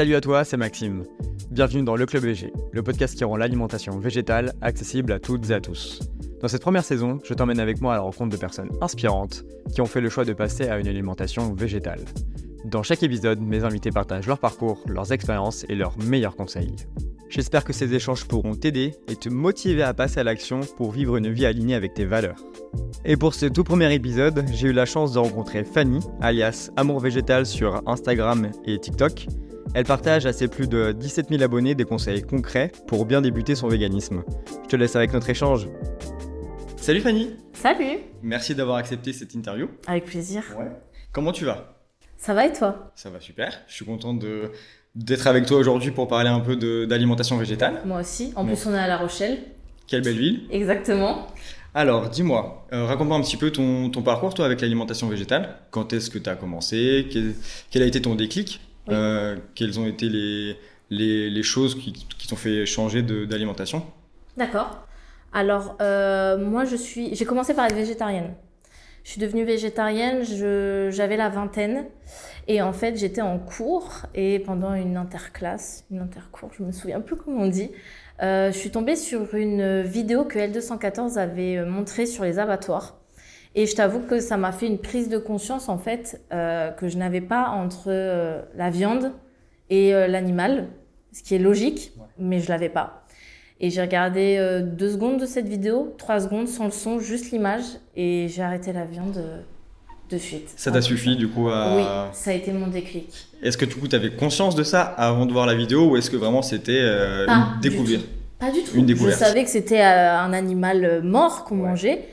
Salut à toi, c'est Maxime. Bienvenue dans Le Club VG, le podcast qui rend l'alimentation végétale accessible à toutes et à tous. Dans cette première saison, je t'emmène avec moi à la rencontre de personnes inspirantes qui ont fait le choix de passer à une alimentation végétale. Dans chaque épisode, mes invités partagent leur parcours, leurs expériences et leurs meilleurs conseils. J'espère que ces échanges pourront t'aider et te motiver à passer à l'action pour vivre une vie alignée avec tes valeurs. Et pour ce tout premier épisode, j'ai eu la chance de rencontrer Fanny, alias Amour Végétal sur Instagram et TikTok. Elle partage à ses plus de 17 000 abonnés des conseils concrets pour bien débuter son véganisme. Je te laisse avec notre échange. Salut Fanny Salut Merci d'avoir accepté cette interview. Avec plaisir. Ouais. Comment tu vas? Ça va et toi? Ça va super. Je suis content de d'être avec toi aujourd'hui pour parler un peu de- d'alimentation végétale. Moi aussi. En Bon. plus, on est à La Rochelle. Quelle belle ville. Exactement. Alors, dis-moi, euh, raconte-moi un petit peu ton, ton parcours, toi, avec l'alimentation végétale. Quand est-ce que tu as commencé? Quel, quel a été ton déclic? Oui. Euh, Quelles ont été les, les, les choses qui, qui t'ont fait changer d'alimentation? D'accord. Alors, euh, moi, je suis. J'ai commencé par être végétarienne. Je suis devenue végétarienne, je- j'avais la vingtaine. Et en fait, j'étais en cours et pendant une interclasse, une intercours, je me souviens plus comment on dit, euh, je suis tombée sur une vidéo que L214 avait montrée sur les abattoirs. Et je t'avoue que ça m'a fait une prise de conscience, en fait, euh, que je n'avais pas entre euh, la viande et euh, l'animal, ce qui est logique, Ouais. mais je l'avais pas. Et j'ai regardé deux secondes de cette vidéo, trois secondes sans le son, juste l'image, et j'ai arrêté la viande de suite. Ça t'a suffi, du coup, à... Oui, ça a été mon déclic. Est-ce que, du coup, tu avais conscience de ça avant de voir la vidéo ou est-ce que vraiment c'était une découverte? Pas du tout. Une découverte. Je savais que c'était un animal mort qu'on Ouais. mangeait,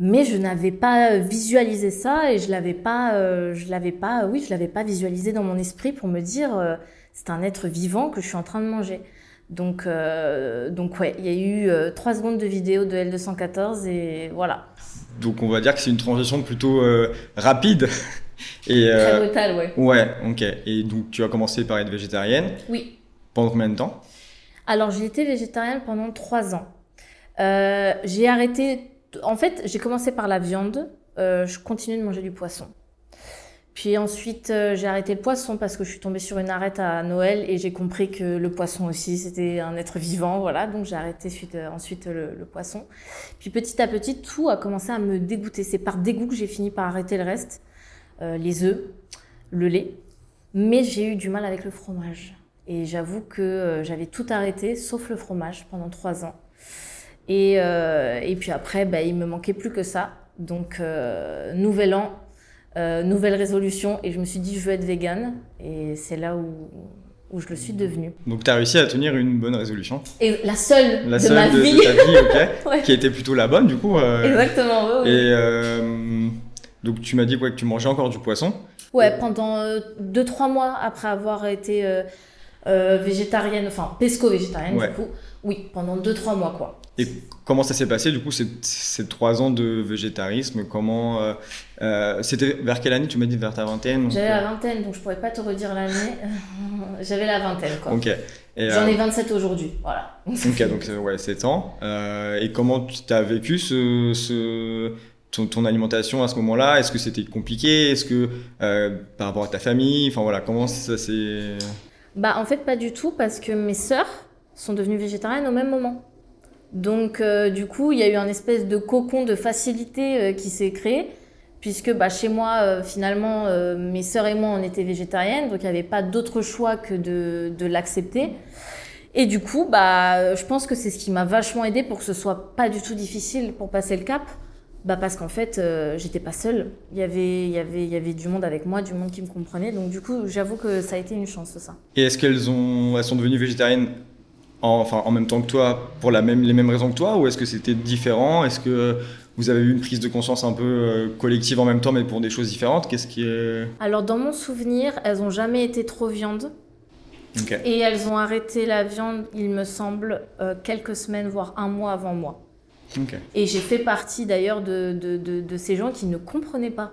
mais je n'avais pas euh, visualisé ça et je l'avais pas, euh, je l'avais pas, oui, je l'avais pas visualisé dans mon esprit pour me dire euh, c'est un être vivant que je suis en train de manger. Donc, euh, donc ouais, il y a eu euh, trois secondes de vidéo de L214 et voilà. Donc, on va dire que c'est une transition plutôt euh, rapide. Et, Très euh, brutal, ouais. ouais, ok. Et donc, tu as commencé par être végétarienne Oui. pendant combien de temps? Alors, j'ai été végétarienne pendant trois ans. Euh, j'ai arrêté. En fait, j'ai commencé par la viande. Euh, je continue de manger du poisson. Puis ensuite, euh, j'ai arrêté le poisson parce que je suis tombée sur une arête à Noël et j'ai compris que le poisson aussi, c'était un être vivant. Voilà, donc j'ai arrêté euh, ensuite le, le poisson. Puis petit à petit, tout a commencé à me dégoûter. C'est par dégoût que j'ai fini par arrêter le reste. Les œufs, le lait. Mais j'ai eu du mal avec le fromage. Et j'avoue que j'avais tout arrêté, sauf le fromage, pendant trois ans. Et, euh, et puis après, bah, il me manquait plus que ça. Donc, euh, nouvel an, euh, nouvelle résolution. Et je me suis dit, je veux être végane. Et c'est là où, où je le suis devenue. Donc, tu as réussi à tenir une bonne résolution. Et la seule La de seule ma de, vie. de ta vie, ok. Ouais. Qui était plutôt la bonne, du coup. euh, Exactement, ouais, ouais. Et euh, donc, tu m'as dit quoi, que tu mangeais encore du poisson. Ouais, pendant 2-3 mois après avoir été euh, euh, végétarienne, enfin pesco-végétarienne du coup. Oui, pendant 2-3 mois quoi. Et comment ça s'est passé, du coup, ces, ces trois ans de végétarisme? Comment euh, euh, C'était vers quelle année? Tu m'as dit vers ta vingtaine J'avais euh, la vingtaine, donc je pourrais pas te redire l'année. J'avais la vingtaine quoi. Ok. J'en euh, ai 27 aujourd'hui, voilà. Ok, donc euh, ouais, 7 ans. Euh, et comment tu as vécu ce, ce, ton, ton alimentation à ce moment-là? Est-ce que c'était compliqué? Est-ce que euh, par rapport à ta famille? Enfin voilà, comment ça s'est. Bah en fait pas du tout parce que mes sœurs sont devenues végétariennes au même moment. Donc euh, du coup il y a eu un espèce de cocon de facilité euh, qui s'est créé puisque bah, chez moi euh, finalement mes sœurs et moi on était végétariennes donc il n'y avait pas d'autre choix que de, l'accepter. Et du coup bah je pense que c'est ce qui m'a vachement aidé pour que ce soit pas du tout difficile pour passer le cap. Bah parce qu'en fait, j'étais pas seule. Il y avait, y avait, y avait du monde avec moi, du monde qui me comprenait. Donc du coup, j'avoue que ça a été une chance ça. Et est-ce qu'elles ont, elles sont devenues végétariennes en, enfin, en même temps que toi pour la même, les mêmes raisons que toi Ou est-ce que c'était différent? Est-ce que vous avez eu une prise de conscience un peu euh, collective en même temps, mais pour des choses différentes? Qu'est-ce qui est. Alors dans mon souvenir, elles ont jamais été trop viande et elles ont arrêté la viande, il me semble, euh, quelques semaines voire un mois avant moi. Et j'ai fait partie d'ailleurs de, de, de, de ces gens qui ne comprenaient pas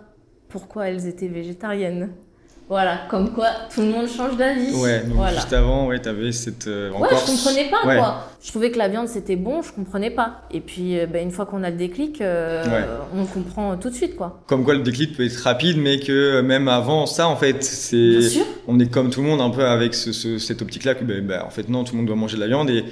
pourquoi elles étaient végétariennes. Voilà, comme quoi tout le monde change d'avis. Ouais, donc Voilà. juste avant, ouais, t'avais cette. euh, Ouais, encore... je comprenais pas Ouais. quoi. Je trouvais que la viande c'était bon, je comprenais pas. Et puis euh, bah, une fois qu'on a le déclic, euh, Ouais. on comprend tout de suite quoi. Comme quoi le déclic peut être rapide, mais que même avant ça, en fait, c'est. Bien sûr. On est comme tout le monde un peu avec ce, ce- cette optique-là que, ben, en fait, non, tout le monde doit manger de la viande et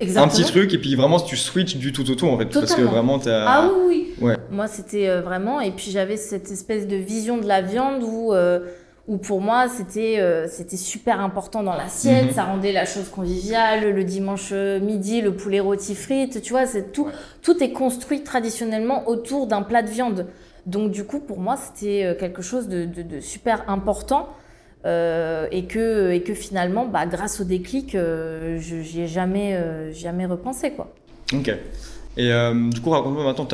Exactement. un petit truc, et puis vraiment, tu switches du tout au tout, en fait. Parce que vraiment. Ah oui, oui. Ouais. Moi, c'était vraiment. Et puis, j'avais cette espèce de vision de la viande où, euh, où pour moi, c'était euh, c'était super important dans l'assiette. Mhm. Ça rendait la chose conviviale. Le dimanche euh, midi, le poulet rôti frites. Tu vois, c'est tout, Ouais. tout est construit traditionnellement autour d'un plat de viande. Donc, du coup, pour moi, c'était euh, quelque chose de, de, de super important. Euh, et que et que finalement bah grâce au déclic euh, je j'y ai jamais jamais repensé quoi Ok. Et euh, du coup, raconte-moi maintenant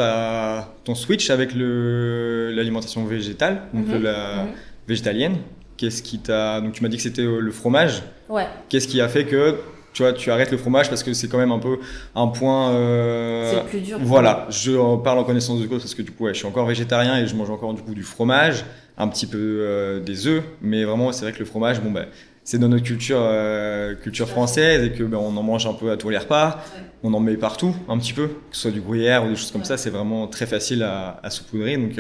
ton switch avec l'alimentation végétale, donc Mhm. la Mhm. Végétalienne. Qu'est-ce qui t'a. Donc, tu m'as dit que c'était euh, le fromage. ouais Qu'est-ce qui a fait que tu vois, tu arrêtes le fromage parce que c'est quand même un peu un point. euh, c'est le plus dur Voilà, je parle en connaissance de cause parce que du coup, ouais, je suis encore végétarien et je mange encore du coup du fromage, un petit peu euh, des œufs, mais vraiment, c'est vrai que le fromage, bon ben, c'est dans notre culture, euh, culture française et que ben, on en mange un peu à tous les repas, Ouais. on en met partout, un petit peu, que ce soit du gruyère ou des choses comme ça, c'est vraiment très facile à, à saupoudrer. Donc,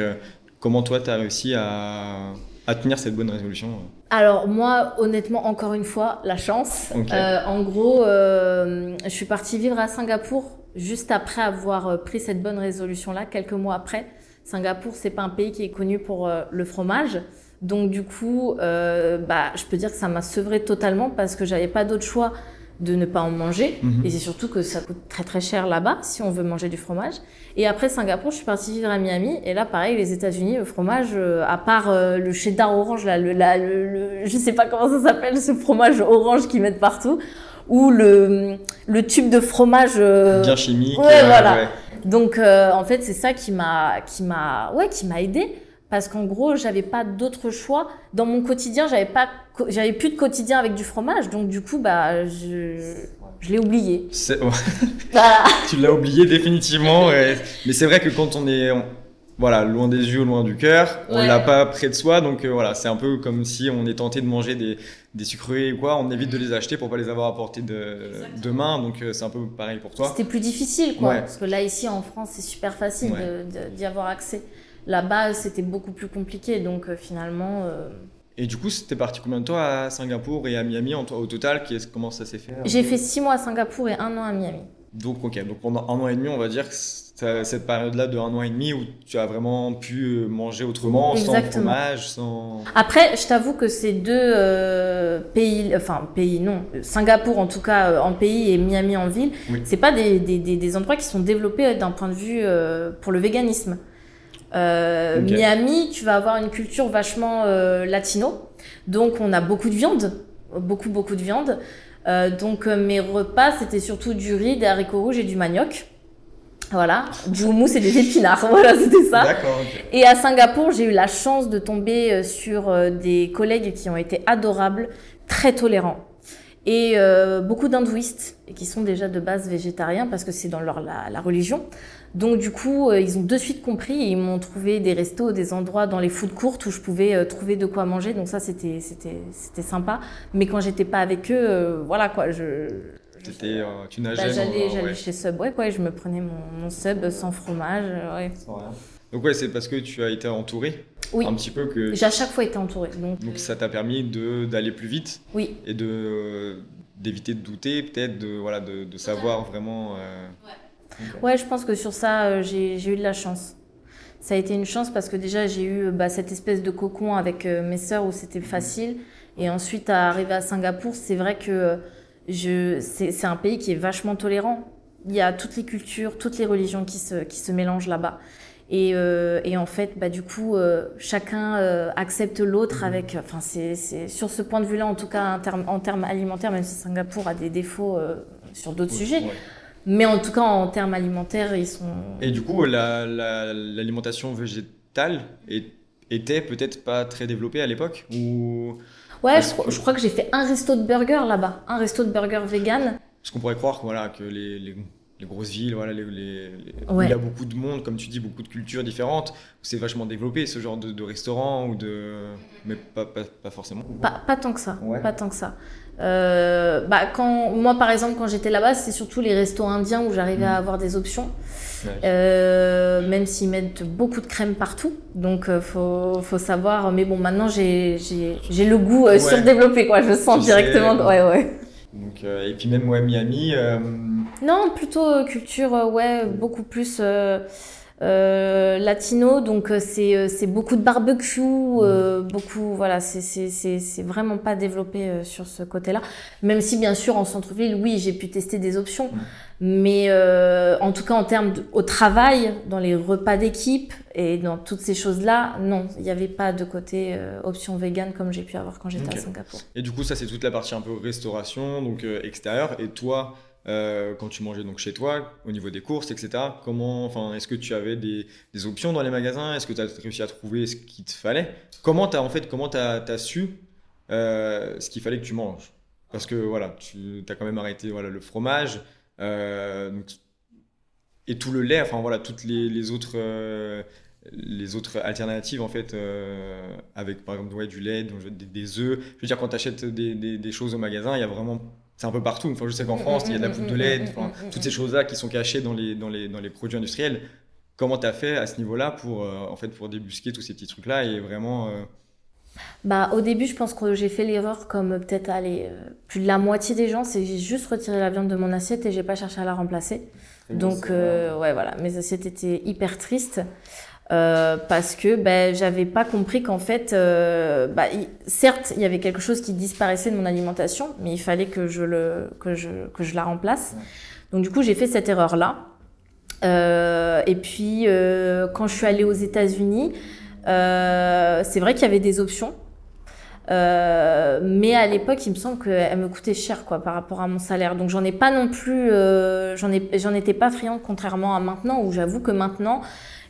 comment toi, tu as réussi à, à tenir cette bonne résolution Alors moi, honnêtement, encore une fois, la chance. Euh, en gros, euh, je suis partie vivre à Singapour juste après avoir euh, pris cette bonne résolution-là, quelques mois après. Singapour, c'est pas un pays qui est connu pour euh, le fromage. Donc du coup, bah, je peux dire que ça m'a sevré totalement parce que j'avais pas d'autre choix de ne pas en manger. Mhm. Et c'est surtout que ça coûte très très cher là-bas si on veut manger du fromage. Et après Singapour, je suis partie vivre à Miami. Et là, pareil, les États-Unis, le fromage, euh, à part euh, le cheddar orange, là, le, le, le- je sais pas comment ça s'appelle, ce fromage orange qu'ils mettent partout, ou le, le tube de fromage. euh, Bien chimique. ouais, voilà. donc euh, en fait, c'est ça qui m'a qui m'a ouais, qui m'a aidé parce qu'en gros, j'avais pas d'autre choix dans mon quotidien, j'avais pas j'avais plus de quotidien avec du fromage. Donc du coup, bah je je l'ai oublié. Voilà. tu l'as oublié définitivement. Mais c'est vrai que quand on est on- voilà, loin des yeux, loin du cœur, on Ouais. l'a pas près de soi. Donc euh, voilà, c'est un peu comme si on est tenté de manger des, des sucrés ou quoi. On évite de les acheter pour pas les avoir à portée de, Exactement. de main. Donc euh, c'est un peu pareil pour toi. C'était plus difficile quoi Ouais. parce que là ici en France, c'est super facile Ouais. d'y avoir accès. Là-bas, c'était beaucoup plus compliqué. Donc euh, finalement euh, Et du coup, c'était parti combien de temps à Singapour et à Miami en, au total? Comment ça s'est fait? J'ai fait six mois à Singapour et un an à Miami. Donc ok, donc pendant un an et demi, on va dire que cette période-là de un an et demi où tu as vraiment pu manger autrement, sans Exactement. fromage, sans. Après, je t'avoue que ces deux euh, pays, enfin pays non, Singapour en tout cas euh, en pays et Miami en ville, Oui. c'est pas des, des, des, des endroits qui sont développés euh, d'un point de vue euh, pour le véganisme. Euh. Miami, tu vas avoir une culture vachement euh, latino, donc on a beaucoup de viande, beaucoup beaucoup de viande. Euh, donc euh, mes repas c'était surtout du riz, des haricots rouges et du manioc. Voilà, du houmous et des épinards. Voilà, c'était ça. Et à Singapour, j'ai eu la chance de tomber euh, sur euh, des collègues qui ont été adorables, très tolérants. Et euh, beaucoup d'hindouistes, et qui sont déjà de base végétariens parce que c'est dans leur la, la religion. Donc du coup, euh, ils ont de suite compris et ils m'ont trouvé des restos, des endroits dans les food courts où je pouvais euh, trouver de quoi manger. Donc ça, c'était c'était c'était sympa. Mais quand j'étais pas avec eux, euh, voilà quoi, je, euh, tu nageais bah, j'allais j'allais ouais, chez Subway quoi, et je me prenais mon, mon sub sans fromage. ouais. sans rien. Donc ouais, c'est parce que tu as été entouré Oui. un petit peu que J'ai à chaque fois été entourée. Donc, donc ça t'a permis de d'aller plus vite oui. et de d'éviter de douter, peut-être de voilà de, de savoir vraiment. euh. Ouais, je pense que sur ça, euh, j'ai j'ai eu de la chance. Ça a été une chance parce que déjà, j'ai eu euh, bah, cette espèce de cocon avec euh, mes sœurs où c'était facile. Et ensuite, à arriver à Singapour, c'est vrai que euh, je, c'est c'est un pays qui est vachement tolérant. Il y a toutes les cultures, toutes les religions qui se, qui se mélangent là-bas. Et, euh, et en fait, bah, du coup, euh, chacun euh, accepte l'autre avec. Enfin, c'est sur ce point de vue-là, en tout cas, en termes, en termes alimentaires, même si Singapour a des défauts sur d'autres sujets. Ouais. Mais en tout cas, en termes alimentaires, ils sont. Et du coup, la- la- l'alimentation végétale est- était peut-être pas très développée à l'époque ou Ouais, je, crois- que- je crois que j'ai fait un resto de burger là-bas, un resto de burger vegan. Parce qu'on pourrait croire voilà, que les, les, les grosses villes, voilà, les, il y a beaucoup de monde, comme tu dis, beaucoup de cultures différentes, c'est vachement développé ce genre de, de restaurant ou de. Mais pas, pas, pas forcément. Pas, pas tant que ça. Ouais. Pas tant que ça. Euh, bah, quand, moi, par exemple, quand j'étais là-bas, c'est surtout les restos indiens où j'arrivais Mm. à avoir des options. Ouais. Euh, même s'ils mettent beaucoup de crème partout. Donc, euh, faut, faut savoir. Mais bon, maintenant, j'ai, le goût surdéveloppé, quoi. Je sens Tu directement. ouais, ouais. Donc, euh, et puis même ouais, Miami, euh, Non, plutôt euh, culture, ouais, beaucoup plus euh, latino. Donc, c'est, beaucoup de barbecue, euh, beaucoup, voilà, c'est, vraiment pas développé euh, sur ce côté-là. Même si, bien sûr, en centre-ville, oui, j'ai pu tester des options. Mais euh, en tout cas, en termes de- au travail, dans les repas d'équipe et dans toutes ces choses-là, non, il n'y avait pas de côté euh, option vegan comme j'ai pu avoir quand j'étais à Singapour. Et du coup, ça, c'est toute la partie un peu restauration, donc euh, extérieure. Et toi, euh, quand tu mangeais donc chez toi, au niveau des courses, etc., comment, enfin, est-ce que tu avais des, des options dans les magasins? Est-ce que tu as réussi à trouver ce qu'il te fallait? Comment tu as, en fait, comment tu as, su ce qu'il fallait que tu manges? Parce que voilà, tu as quand même arrêté voilà, le fromage donc- et tout le lait, enfin voilà, toutes les, les autres. euh, les autres alternatives en fait euh, avec par exemple ouais, du lait des, des œufs. Je veux dire quand tu achètes des, des, des choses au magasin il y a vraiment c'est un peu partout. Enfin je sais qu'en France il y a de la poudre de lait enfin, toutes ces choses là qui sont cachées dans les dans les dans les produits industriels. Comment tu as fait à ce niveau là pour euh, en fait pour débusquer tous ces petits trucs là et vraiment euh, Bah, au début, je pense que j'ai fait l'erreur, comme peut-être aller plus de la moitié des gens, c'est que j'ai juste retiré la viande de mon assiette et j'ai pas cherché à la remplacer. Donc, euh, ouais, voilà, mes assiettes étaient hyper tristes. Euh, parce que ben, j'avais pas compris qu'en fait, euh, bah, il- certes, il y avait quelque chose qui disparaissait de mon alimentation, mais il fallait que je, le, que je, que je la remplace. Donc du coup, j'ai fait cette erreur-là. Euh, et puis, euh, quand je suis allée aux États-Unis, euh, c'est vrai qu'il y avait des options. Euh, mais à l'époque, il me semble qu'elle me coûtait cher quoi par rapport à mon salaire. Donc j'en ai pas non plus, euh, j'en ai, j'en étais pas friande contrairement à maintenant où j'avoue que maintenant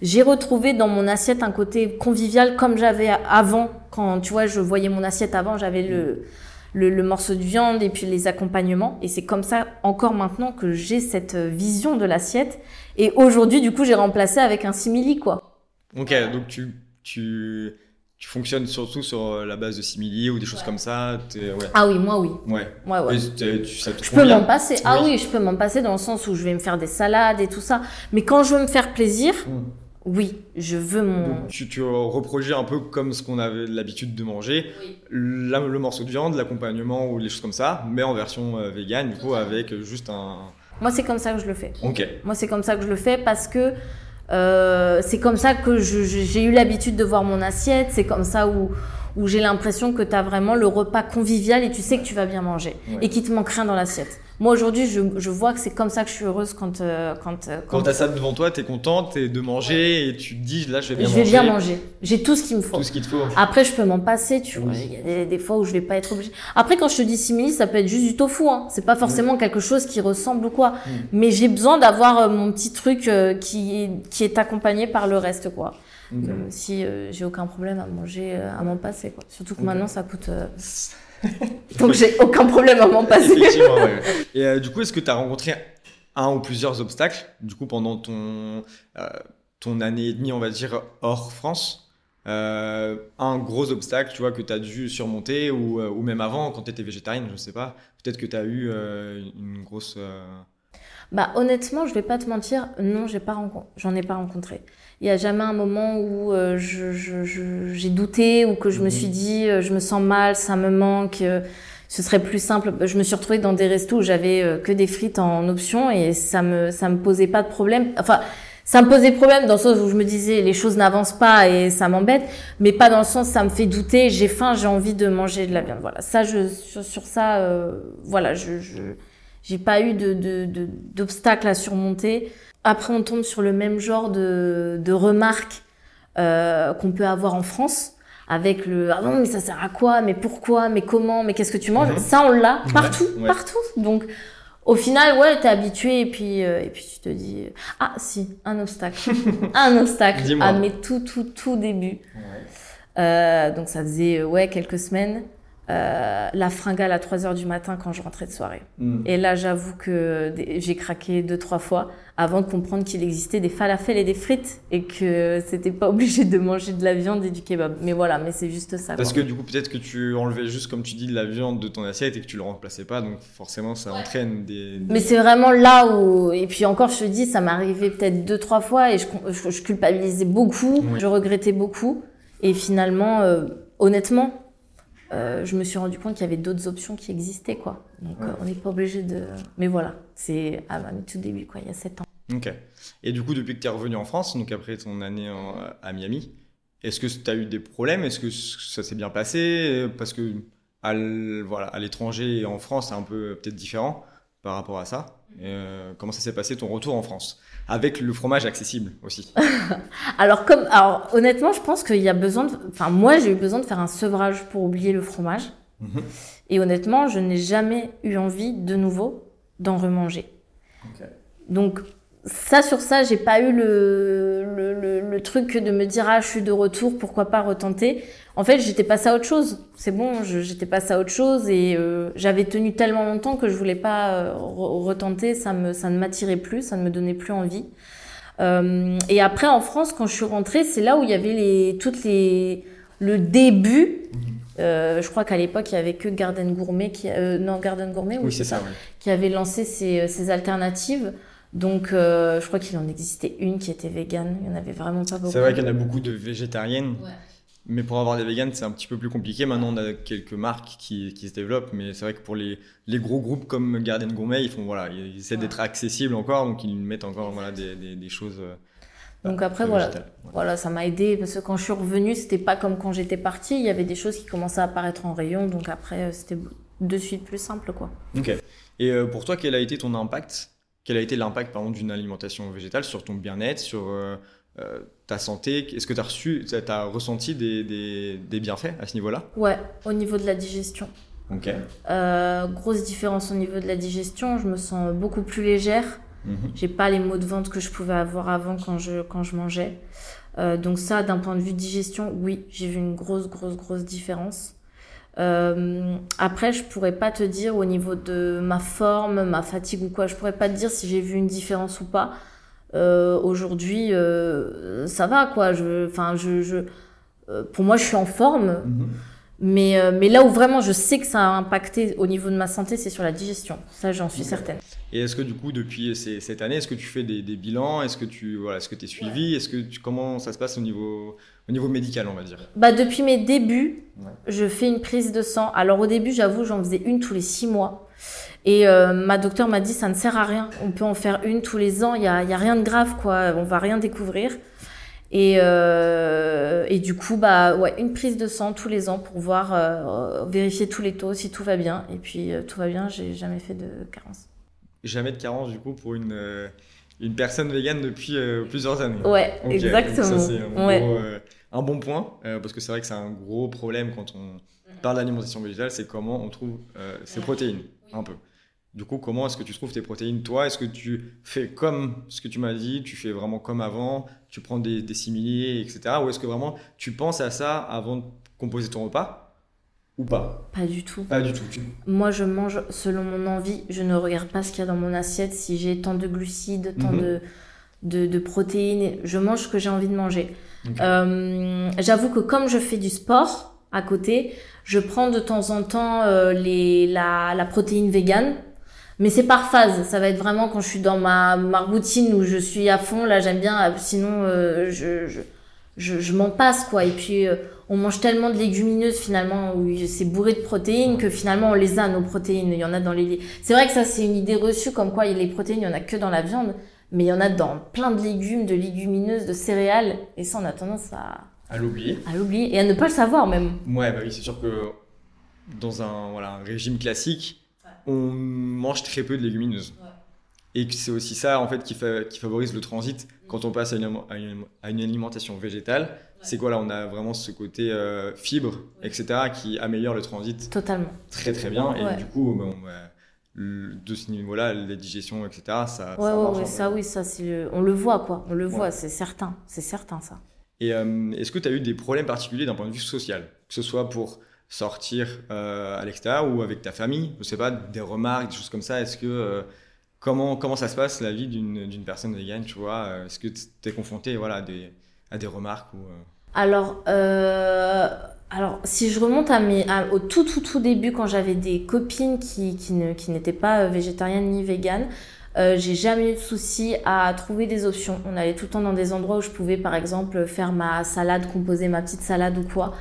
j'ai retrouvé dans mon assiette un côté convivial comme j'avais avant quand tu vois je voyais mon assiette avant j'avais le, le le morceau de viande et puis les accompagnements et c'est comme ça encore maintenant que j'ai cette vision de l'assiette et aujourd'hui du coup j'ai remplacé avec un simili quoi. ok donc tu tu tu fonctionnes surtout sur euh, la base de simili ou des choses comme ça ouais Ah oui moi oui ouais, ouais ouais. Et tu, ça te Je peux m'en passer. Ah Oui. je peux m'en passer dans le sens où je vais me faire des salades et tout ça. Mais quand je veux me faire plaisir, Mm. oui, je veux mon. Donc, tu, tu reproduis un peu comme ce qu'on avait l'habitude de manger, Oui. la- le morceau de viande, l'accompagnement ou les choses comme ça, mais en version euh, vegan, du coup, avec juste un. Moi, c'est comme ça que je le fais. Ok. Moi, c'est comme ça que je le fais parce que euh, c'est comme ça que j'ai eu l'habitude de voir mon assiette. C'est comme ça où, où j'ai l'impression que tu as vraiment le repas convivial et tu sais que tu vas bien manger Ouais. et qu'il te manque rien dans l'assiette. Moi, aujourd'hui, je, je vois que c'est comme ça que je suis heureuse quand, euh, quand, euh, Quand t'as ça devant toi, t'es contente t'es de manger et tu te dis là, je vais bien je vais manger. bien manger. J'ai tout ce qu'il me faut. Tout ce qu'il te faut. Après, je peux m'en passer, tu vois. Il y a des, des fois où je vais pas être obligée. Après, quand je te dis simili, ça peut être juste du tofu, hein. C'est pas forcément quelque chose qui ressemble ou quoi. Mm. Mais j'ai besoin d'avoir euh, mon petit truc euh, qui, est- qui est accompagné par le reste, quoi. Même si euh, j'ai aucun problème à manger, euh, à m'en passer, quoi. Surtout que maintenant, ça coûte. Donc, j'ai aucun problème à m'en passer. Effectivement, ouais. Et euh, du coup, est-ce que tu as rencontré un ou plusieurs obstacles, du coup, pendant ton, euh, ton année et demie, on va dire, hors France Euh, Un gros obstacle, tu vois, que tu as dû surmonter, ou, ou même avant, quand tu étais végétarienne, je sais pas, peut-être que tu as eu une grosse... Bah honnêtement, je vais pas te mentir, non, j'ai pas j'en ai pas rencontré. Il y a jamais un moment où euh, je, je, je- j'ai douté ou que je me Mhm. suis dit euh, je me sens mal, ça me manque, euh, ce serait plus simple. Je me suis retrouvée dans des restos où j'avais euh, que des frites en option et ça me ça me posait pas de problème. Enfin, ça me posait problème dans le sens où je me disais les choses n'avancent pas et ça m'embête, mais pas dans le sens ça me fait douter, j'ai faim, j'ai envie de manger de la viande. Voilà, ça je sur, sur ça euh, voilà, je, je j'ai pas eu de, de, de- d'obstacles à surmonter. Après, on tombe sur le même genre de, de remarques euh, qu'on peut avoir en France, avec le ah non mais ça sert à quoi, mais pourquoi, mais comment, mais qu'est-ce que tu manges? Mhm. Ça, on l'a partout, ouais. partout. Donc, au final, ouais, t'es habitué et puis euh, et puis tu te dis ah si un obstacle, un obstacle à mes tout tout tout début. Euh, donc ça faisait ouais quelques semaines. Euh, la fringale à 3 heures du matin quand je rentrais de soirée. Hmm. Et là, j'avoue que j'ai craqué deux, trois fois avant de comprendre qu'il existait des falafels et des frites et que c'était pas obligé de manger de la viande et du kebab. Mais voilà, mais c'est juste ça. Parce quoi. que du coup, peut-être que tu enlevais juste, comme tu dis, de la viande de ton assiette et que tu le remplaçais pas, donc forcément, ça entraîne des. des- Mais c'est vraiment là où, et puis encore, je te dis, ça m'est arrivé peut-être deux, trois fois et je, je, je culpabilisais beaucoup, Oui. je regrettais beaucoup. Et finalement, euh, honnêtement, euh, je me suis rendu compte qu'il y avait d'autres options qui existaient, quoi. Donc, Ouais. euh, on n'est pas obligé de. Mais voilà, c'est à ma tout début, quoi, il y a sept ans. Ok. Et du coup, depuis que tu es revenu en France, donc après ton année en- à Miami, est-ce que tu as eu des problèmes? Est-ce que ça s'est bien passé? Parce que à l'étranger et en France, c'est un peu peut-être différent par rapport à ça. Euh, comment ça s'est passé ton retour en France? Avec le fromage accessible aussi. Alors, comme, alors, honnêtement, je pense qu'il y a besoin de. Enfin, moi, j'ai eu besoin de faire un sevrage pour oublier le fromage. Mhm. Et honnêtement, je n'ai jamais eu envie de nouveau d'en remanger. Ok. Donc, ça sur ça, j'ai pas eu le, le, le, le truc de me dire, ah, je suis de retour, pourquoi pas retenter. En fait, j'étais passée à autre chose. C'est bon, j'étais passée à autre chose et euh, j'avais tenu tellement longtemps que je voulais pas euh, re- retenter. Ça, me, ça ne m'attirait plus, ça ne me donnait plus envie. Euh, et après, en France, quand je suis rentrée, c'est là où il y avait les, toutes les, le début. Euh, je crois qu'à l'époque, il y avait que Garden Gourmet, qui, euh, non, Garden Gourmet, Oui, c'est ça. ouais. qui avait lancé ces, ces alternatives. Donc, euh, je crois qu'il en existait une qui était végane. Il n'y en avait vraiment pas beaucoup. C'est vrai qu'il y en a beaucoup de végétariennes. Ouais. Mais pour avoir des véganes, c'est un petit peu plus compliqué. Maintenant, on a quelques marques qui, qui se développent, mais c'est vrai que pour les, les gros groupes comme Garden Gourmet, ils font voilà, ils essaient Ouais. d'être accessibles encore, donc ils mettent encore voilà des, des, des choses. euh, Donc euh, après, voilà. Voilà, ça m'a aidé parce que quand je suis revenue, c'était pas comme quand j'étais partie. Il y avait des choses qui commençaient à apparaître en rayon. Donc après, euh, c'était de suite plus simple, quoi. Ok. Et pour toi, quel a été ton impact Quel a été l'impact, par d'une alimentation végétale sur ton bien-être, sur euh, euh, ta santé? Est-ce que tu as reçu, as ressenti des, des, des bienfaits à ce niveau-là? Ouais, au niveau de la digestion. Ok. Euh, grosse différence au niveau de la digestion. Je me sens beaucoup plus légère. Mhm. J'ai pas les maux de ventre que je pouvais avoir avant quand je, quand je mangeais. Donc ça, d'un point de vue digestion, oui, j'ai vu une grosse, grosse, grosse différence. Euh, après, je pourrais pas te dire au niveau de ma forme, ma fatigue ou quoi, je pourrais pas te dire si j'ai vu une différence ou pas. Euh, Aujourd'hui, euh, ça va quoi. Je, enfin, je, je, pour moi, je suis en forme. Mhm. Mais, mais là où vraiment je sais que ça a impacté au niveau de ma santé, c'est sur la digestion. Ça, j'en suis certaine. Et est-ce que du coup, depuis ces- cette année, est-ce que tu fais des, des bilans? Est-ce que tu voilà, est-ce que es suivi? Est-ce que tu, comment ça se passe au niveau au niveau médical, on va dire Bah, depuis mes débuts, Ouais. je fais une prise de sang. Alors au début, j'avoue, j'en faisais une tous les six mois. Et euh, ma docteur m'a dit, ça ne sert à rien. On peut en faire une tous les ans. Il y a, y a rien de grave, quoi. On va rien découvrir. Et, euh, et du coup, bah ouais, une prise de sang tous les ans pour voir, euh, vérifier tous les taux, si tout va bien. Et puis tout va bien, j'ai jamais fait de carence. Jamais de carence du coup pour une une personne végane depuis plusieurs années. Ouais, exactement. donc ça, c'est un, euh, bon point, euh, parce que c'est vrai que c'est un gros problème quand on parle d'alimentation végétale, c'est comment on trouve euh, ses protéines, un peu. Du coup, comment est-ce que tu trouves tes protéines Toi, est-ce que tu fais comme ce que tu m'as dit Tu fais vraiment comme avant Tu prends des, des similiers, etc. Ou est-ce que vraiment tu penses à ça avant de composer ton repas? Ou pas? Pas du tout. Pas du tout. Tu- Moi, je mange selon mon envie. Je ne regarde pas ce qu'il y a dans mon assiette. Si j'ai tant de glucides, tant Mhm. de, de, de protéines, je mange ce que j'ai envie de manger. Euh, J'avoue que comme je fais du sport à côté, je prends de temps en temps euh, les, la, la protéine végane. Mais c'est par phase. Ça va être vraiment quand je suis dans ma, ma routine où je suis à fond. Là, j'aime bien. euh, Sinon, euh, je, je, je, je m'en passe, quoi. Et puis, euh, on mange tellement de légumineuses, finalement, où c'est bourré de protéines, que finalement, on les a, nos protéines. Il y en a dans les... C'est vrai que ça, c'est une idée reçue, comme quoi les protéines, il y en a que dans la viande. Mais il y en a dans plein de légumes, de légumineuses, de céréales. Et ça, on a tendance à, À l'oublier. à l'oublier. Et à ne pas le savoir, même. Ouais, bah oui, c'est sûr que dans un, voilà, un régime classique, on mange très peu de légumineuses. Et que c'est aussi ça en fait qui, fa- qui favorise le transit quand on passe à une, à une- à une alimentation végétale. C'est quoi là? On a vraiment ce côté euh, fibre, etc., qui améliore le transit Totalement. très très bien. Et Ouais. du coup, bon, bah, de ce niveau-là, la digestion, etc., ça, Ouais, ça ouais, ça, oui, ça, c'est le... On le voit, quoi. On le voit, c'est certain. C'est certain, ça. Et euh, est-ce que tu as eu des problèmes particuliers d'un point de vue social? Que ce soit pour sortir à l'extérieur ou avec ta famille? Je sais pas, des remarques, des choses comme ça. Est-ce que comment, comment ça se passe la vie d'une personne végane, tu vois? Est-ce que tu es confronté voilà, à, des, à des remarques ou, Alors, alors, si je remonte à mes, au tout, tout, tout début, quand j'avais des copines qui, qui, qui n'étaient pas euh, végétariennes ni véganes, euh, j'ai jamais eu de souci à trouver des options. On allait tout le temps dans des endroits où je pouvais, par exemple, faire ma salade, composer ma petite salade ou quoi.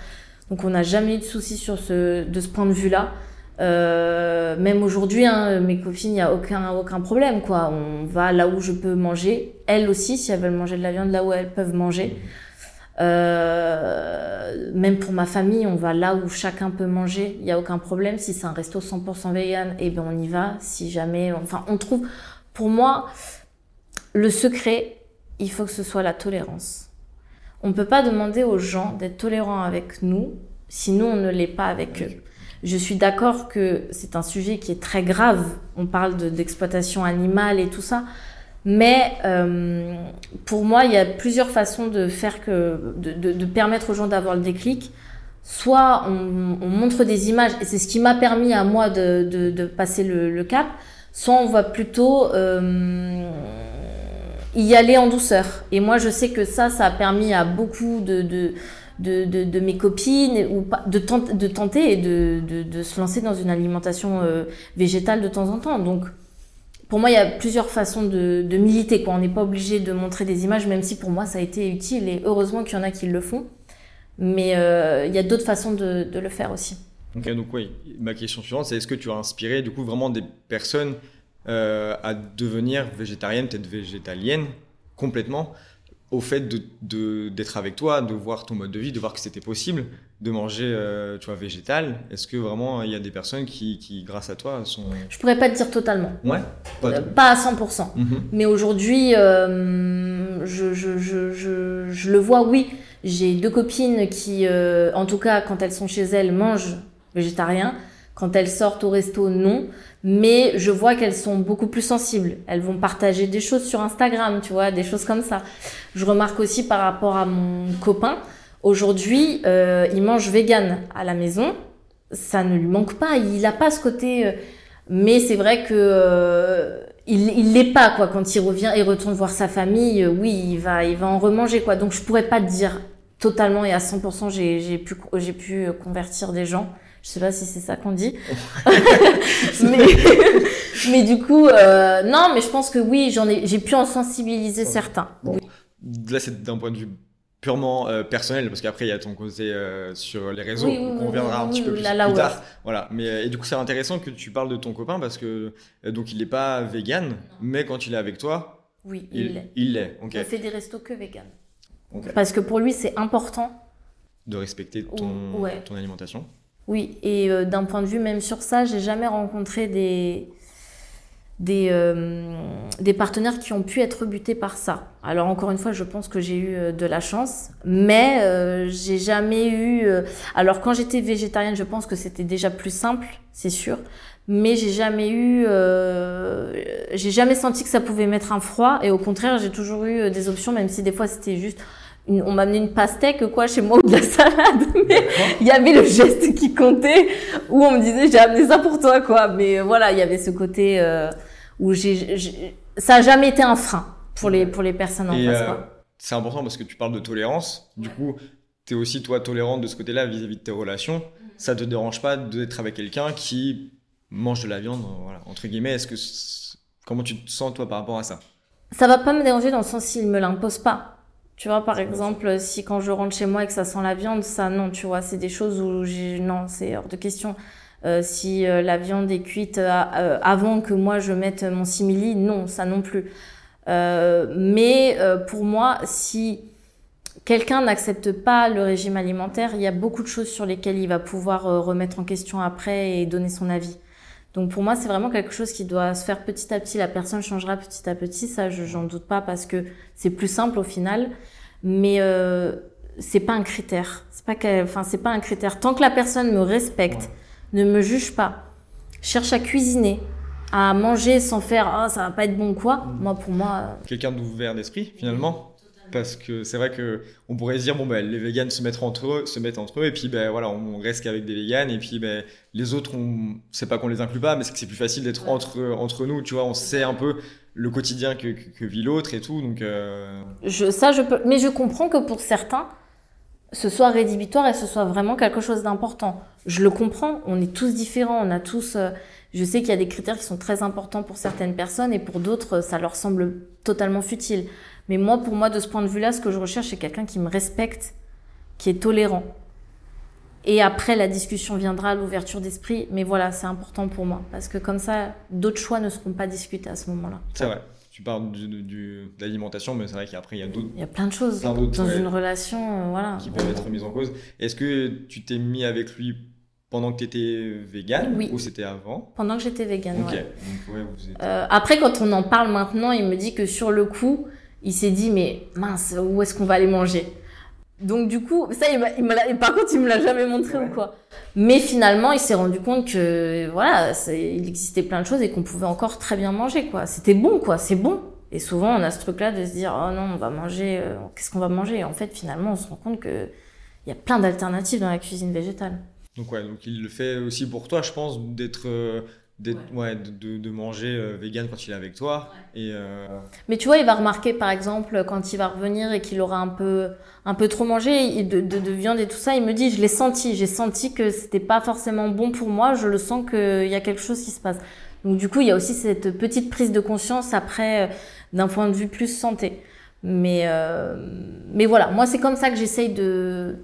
Donc, on n'a jamais eu de souci sur ce, de ce point de vue-là. Euh, même aujourd'hui, hein, mes copines, il n'y a aucun, aucun problème, quoi. On va là où je peux manger. Elles aussi, si elles veulent manger de la viande, là où elles peuvent manger. Euh, même pour ma famille, on va là où chacun peut manger, il n'y a aucun problème. Si c'est un resto 100% vegan, eh ben on y va. Si jamais, enfin, on trouve. Pour moi, le secret, il faut que ce soit la tolérance. On ne peut pas demander aux gens d'être tolérants avec nous si nous on ne l'est pas avec eux. Je suis d'accord que c'est un sujet qui est très grave. On parle d'exploitation animale et tout ça. Mais euh, pour moi, il y a plusieurs façons de faire que, de, de, de permettre aux gens d'avoir le déclic. Soit on, on, montre des images, et c'est ce qui m'a permis à moi de, de, passer le, le, cap. Soit on va plutôt euh, y aller en douceur. Et moi, je sais que ça, ça a permis à beaucoup de, de de, de, mes copines ou de, tenter, de tenter et de, de, de, se lancer dans une alimentation euh, végétale de temps en temps. Donc, pour moi, il y a plusieurs façons de, de militer. On n'est pas obligé de montrer des images, même si pour moi, ça a été utile. Et heureusement qu'il y en a qui le font. Mais euh, il y a d'autres façons de, de, le faire aussi. Donc ma question suivante, c'est est-ce que tu as inspiré du coup vraiment des personnes euh, à devenir végétariennes, peut-être végétaliennes, complètement au fait de, d'être avec toi, de voir ton mode de vie, de voir que c'était possible de manger, euh, tu vois, végétal. Est-ce que vraiment il y a des personnes qui, qui, grâce à toi, sont... Je pourrais pas te dire totalement. Ouais. Pas, euh, pas à 100%. Mm -hmm. Mais aujourd'hui, euh, je, je, je, je, le vois, oui. J'ai deux copines qui, en tout cas, quand elles sont chez elles, mangent végétarien. Quand elles sortent au resto, non. Mais je vois qu'elles sont beaucoup plus sensibles. Elles vont partager des choses sur Instagram, tu vois, des choses comme ça. Je remarque aussi par rapport à mon copain, aujourd'hui, euh, il mange vegan à la maison. Ça ne lui manque pas. Il n'a pas ce côté. Euh, mais c'est vrai que euh, il, l'est pas quoi. Quand il revient et retourne voir sa famille, euh, oui, il va, il va en remanger quoi. Donc je pourrais pas te dire totalement et à 100% j'ai, j'ai pu, j'ai pu convertir des gens. Je sais pas si c'est ça qu'on dit. mais, mais du coup, euh, non, mais je pense que oui, j'en ai, j'ai pu en sensibiliser certains. Bon. Oui. Là, c'est d'un point de vue purement euh, personnel, parce qu'après, il y a ton côté euh, sur les réseaux, oui, oui, on reviendra un petit peu plus, là, là, plus ouais. tard. Voilà. Mais, et du coup, c'est intéressant que tu parles de ton copain, parce que donc il n'est pas vegan, mais quand il est avec toi, oui, il l'est. Il fait des restos que vegan. Okay. Parce que pour lui, c'est important de respecter ton, ouais. ton alimentation. Oui, et euh, d'un point de vue même sur ça, j'ai jamais rencontré euh, des partenaires qui ont pu être butés par ça. Alors encore une fois, je pense que j'ai eu euh, de la chance, mais j'ai jamais eu. alors quand j'étais végétarienne, je pense que c'était déjà plus simple, c'est sûr, mais j'ai jamais eu, j'ai jamais senti que ça pouvait mettre un froid, et au contraire, j'ai toujours eu des options, même si des fois c'était juste une, on m'a amené une pastèque quoi chez moi ou de la salade. Mais il y avait le geste qui comptait où on me disait j'ai amené ça pour toi quoi. Mais euh, voilà il y avait ce côté euh, où j'ai ça a jamais été un frein pour les pour les personnes en Et, face euh, c'est important parce que tu parles de tolérance. Du coup tu es aussi toi tolérante de ce côté-là vis-à-vis de tes relations. Ça te dérange pas d'être avec quelqu'un qui mange de la viande voilà, entre guillemets. Est-ce que comment tu te sens toi par rapport à ça? Ça va pas me déranger dans le sens s'il me l'impose pas tu vois, par exemple, si quand je rentre chez moi et que ça sent la viande, ça, non, tu vois, c'est des choses où j'ai, non, c'est hors de question. Euh, si euh, la viande est cuite euh, avant que moi je mette mon simili, non, ça non plus. Euh, mais euh, pour moi, si quelqu'un n'accepte pas le régime alimentaire, il y a beaucoup de choses sur lesquelles il va pouvoir remettre en question après et donner son avis. Donc pour moi, c'est vraiment quelque chose qui doit se faire petit à petit. La personne changera petit à petit, ça, je j'en doute pas parce que c'est plus simple au final. Mais euh, c'est pas un critère. C'est pas, enfin c'est pas un critère. Tant que la personne me respecte, ouais. ne me juge pas, cherche à cuisiner, à manger sans faire ah oh, ça va pas être bon quoi. Mmh. Moi pour moi. Quelqu'un d'ouvert d'esprit finalement. Parce que c'est vrai que on pourrait se dire bon ben les véganes se mettent entre eux, se mettent entre eux et puis ben voilà on reste qu'avec des véganes et puis ben les autres on c'est pas qu'on les inclut pas mais c'est que c'est plus facile d'être entre entre nous tu vois on sait un peu le quotidien que, que, vit l'autre et tout donc euh... je ça je peux mais je comprends que pour certains ce soit rédhibitoire et ce soit vraiment quelque chose d'important. Je le comprends on est tous différents on a tous euh, je sais qu'il y a des critères qui sont très importants pour certaines personnes et pour d'autres ça leur semble totalement futile mais moi, pour moi, de ce point de vue-là, ce que je recherche, c'est quelqu'un qui me respecte, qui est tolérant. Et après, la discussion viendra, l'ouverture d'esprit. Mais voilà, c'est important pour moi. Parce que comme ça, d'autres choix ne seront pas discutés à ce moment-là. C'est vrai. Tu parles du, de l'alimentation, mais c'est vrai qu'après, il y a d'autres. Il y a plein de choses. dans une relation, euh, voilà. Qui peuvent être mises en cause. Est-ce que tu t'es mis avec lui pendant que tu étais vegan oui. ou c'était avant Pendant que j'étais vegan, Ok. ouais. Donc, ouais vous êtes... euh, après, quand on en parle maintenant, il me dit que sur le coup, il s'est dit mais mince où est-ce qu'on va aller manger? Donc du coup ça il, il me par contre il me l'a jamais montré ou quoi. Mais finalement il s'est rendu compte que voilà il existait plein de choses et qu'on pouvait encore très bien manger quoi. C'était bon quoi c'est bon. Et souvent on a ce truc là de se dire oh non on va manger euh, qu'est-ce qu'on va manger? Et en fait finalement on se rend compte que il y a plein d'alternatives dans la cuisine végétale. Donc ouais donc il le fait aussi pour toi je pense d'être euh, ouais. de, de, manger euh, vegan quand il est avec toi. Et, euh... Mais tu vois, il va remarquer par exemple quand il va revenir et qu'il aura un peu, un peu trop mangé de, de, de, viande et tout ça, il me dit je l'ai senti, j'ai senti que c'était pas forcément bon pour moi, je le sens qu'il y a quelque chose qui se passe. Donc du coup, il y a aussi cette petite prise de conscience après euh, d'un point de vue plus santé. Mais, euh, mais voilà, moi c'est comme ça que j'essaye de,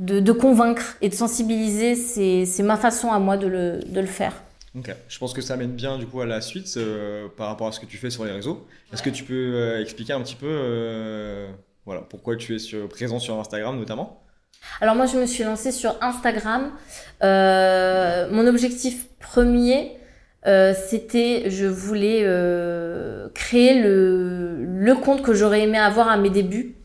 de, de, convaincre et de sensibiliser. C'est ma façon à moi de le, de le faire. Ok, je pense que ça mène bien du coup à la suite euh, par rapport à ce que tu fais sur les réseaux. Est-ce que tu peux euh, expliquer un petit peu euh, voilà, pourquoi tu es sur, présent sur Instagram notamment? Alors moi je me suis lancée sur Instagram. mon objectif premier c'était je voulais créer le, le compte que j'aurais aimé avoir à mes débuts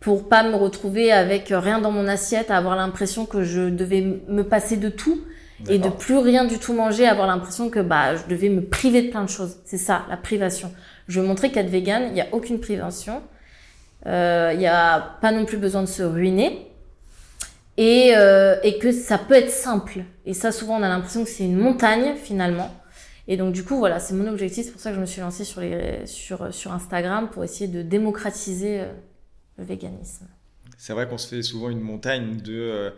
pour pas me retrouver avec rien dans mon assiette, avoir l'impression que je devais me passer de tout et de plus rien du tout manger, avoir l'impression que bah je devais me priver de plein de choses. C'est ça, la privation. Je veux montrer qu'être vegan, il n'y a aucune privation. Euh, il n'y a pas non plus besoin de se ruiner. Et, euh, et que ça peut être simple. Et ça, souvent, on a l'impression que c'est une montagne, finalement. Et donc, du coup, voilà, c'est mon objectif. C'est pour ça que je me suis lancée sur, les, sur, sur Instagram pour essayer de démocratiser euh, le véganisme. C'est vrai qu'on se fait souvent une montagne de euh,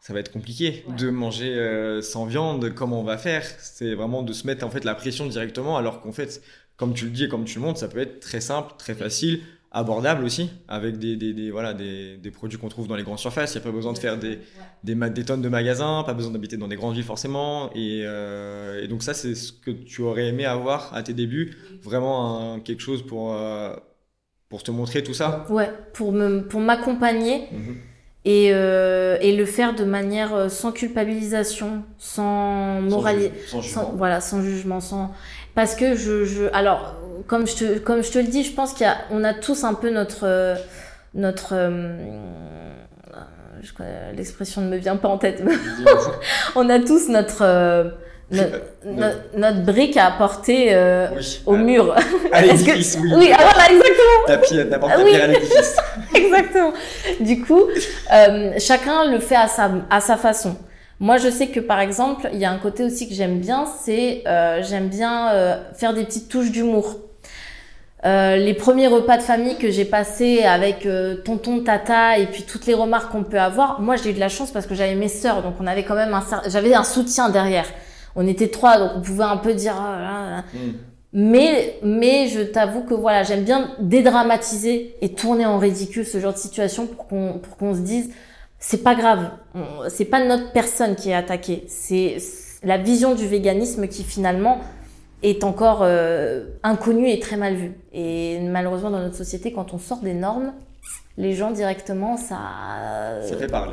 ça va être compliqué de manger euh, sans viande, comment on va faire? C'est vraiment de se mettre en fait la pression directement, alors qu'en fait, comme tu le dis et comme tu le montres, ça peut être très simple, très facile, abordable aussi, avec des, des, des voilà, des, des produits qu'on trouve dans les grandes surfaces. Il n'y a pas besoin de faire des, des, des, tonnes de magasins, pas besoin d'habiter dans des grandes villes forcément. Et, euh, et donc ça, c'est ce que tu aurais aimé avoir à tes débuts, vraiment un, quelque chose pour, euh, pour te montrer tout ça? Ouais, pour m'accompagner. Pour mmh et, euh, et, le faire de manière euh, sans culpabilisation, sans moralité, sans, sans, voilà, sans jugement, sans parce que je, je alors comme je te comme je te le dis, je pense qu'il y a on a tous un peu notre euh, notre euh, l'expression ne me vient pas en tête. on a tous notre notre, notre, brique à apporter euh, oui, au mur. À l'édifice, oui. Oui, ah, voilà, exactement. La pierre, la pierre à l'édifice. exactement. Du coup, euh, chacun le fait à sa, à sa façon. Moi, je sais que par exemple, il y a un côté aussi que j'aime bien, c'est euh, j'aime bien euh, faire des petites touches d'humour. Euh, les premiers repas de famille que j'ai passés avec euh, tonton, tata et puis toutes les remarques qu'on peut avoir, moi j'ai eu de la chance parce que j'avais mes sœurs, donc on avait quand même un, j'avais un soutien derrière. On était trois, donc on pouvait un peu dire. Oh là là. Mm. Mais, mais je t'avoue que voilà, j'aime bien dédramatiser et tourner en ridicule ce genre de situation pour qu'on pour qu'on se dise c'est pas grave, c'est pas notre personne qui est attaquée, c'est la vision du véganisme qui finalement est encore euh, inconnue et très mal vue. Et malheureusement dans notre société, quand on sort des normes, les gens directement ça ça fait parler.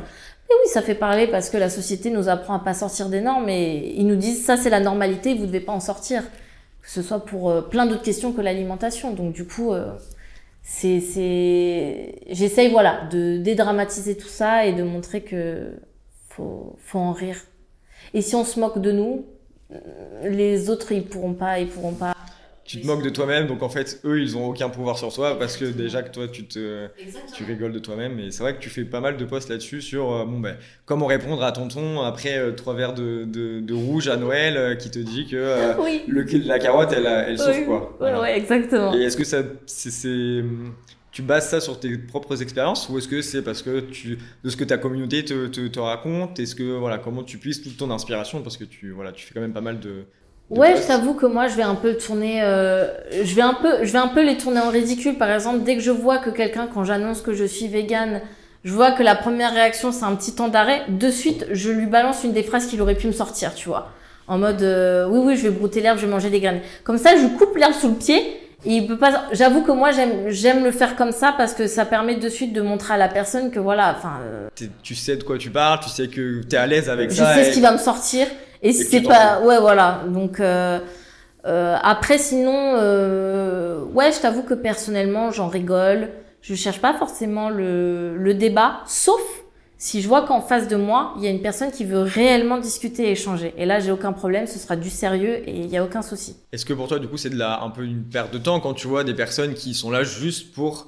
Et oui, ça fait parler parce que la société nous apprend à pas sortir des normes et ils nous disent ça c'est la normalité, vous devez pas en sortir que ce soit pour euh, plein d'autres questions que l'alimentation. Donc du coup, euh, c'est, c'est, j'essaye voilà de dédramatiser tout ça et de montrer que faut, faut en rire. Et si on se moque de nous, les autres ils pourront pas, ils pourront pas. Tu te moques de toi-même, donc en fait, eux, ils ont aucun pouvoir sur toi parce que déjà que toi, tu te, tu rigoles de toi-même. Et c'est vrai que tu fais pas mal de posts là-dessus sur, euh, bon, ben, comment répondre à tonton après euh, trois verres de, de, rouge à Noël euh, qui te dit que le, la carotte, elle, elle souffre, quoi. Ouais, ouais, exactement. Et est-ce que ça, c'est, tu bases ça sur tes propres expériences ou est-ce que c'est parce que tu, de ce que ta communauté te, te, te raconte? Est-ce que, voilà, comment tu puisses toute ton inspiration? Parce que tu, voilà, tu fais quand même pas mal de, Ouais, je t'avoue que moi, je vais un peu tourner, euh, je vais un peu, je vais un peu les tourner en ridicule. Par exemple, dès que je vois que quelqu'un, quand j'annonce que je suis végane, je vois que la première réaction c'est un petit temps d'arrêt, de suite, je lui balance une des phrases qu'il aurait pu me sortir, tu vois, en mode euh, oui oui, je vais brouter l'herbe, je vais manger des graines. Comme ça, je coupe l'herbe sous le pied. Et il peut pas. J'avoue que moi j'aime j'aime le faire comme ça parce que ça permet de suite de montrer à la personne que voilà, enfin. Euh, tu sais de quoi tu parles, tu sais que tu es à l'aise avec ça. Je sais ce qui va me sortir. Et, si c'est pas, ouais, voilà. Donc euh, euh, après, sinon, euh, ouais, je t'avoue que personnellement, j'en rigole. Je cherche pas forcément le, le débat, sauf si je vois qu'en face de moi, il y a une personne qui veut réellement discuter et échanger. Et là, j'ai aucun problème, ce sera du sérieux et il n'y a aucun souci. Est-ce que pour toi, du coup, c'est de la, un peu une perte de temps quand tu vois des personnes qui sont là juste pour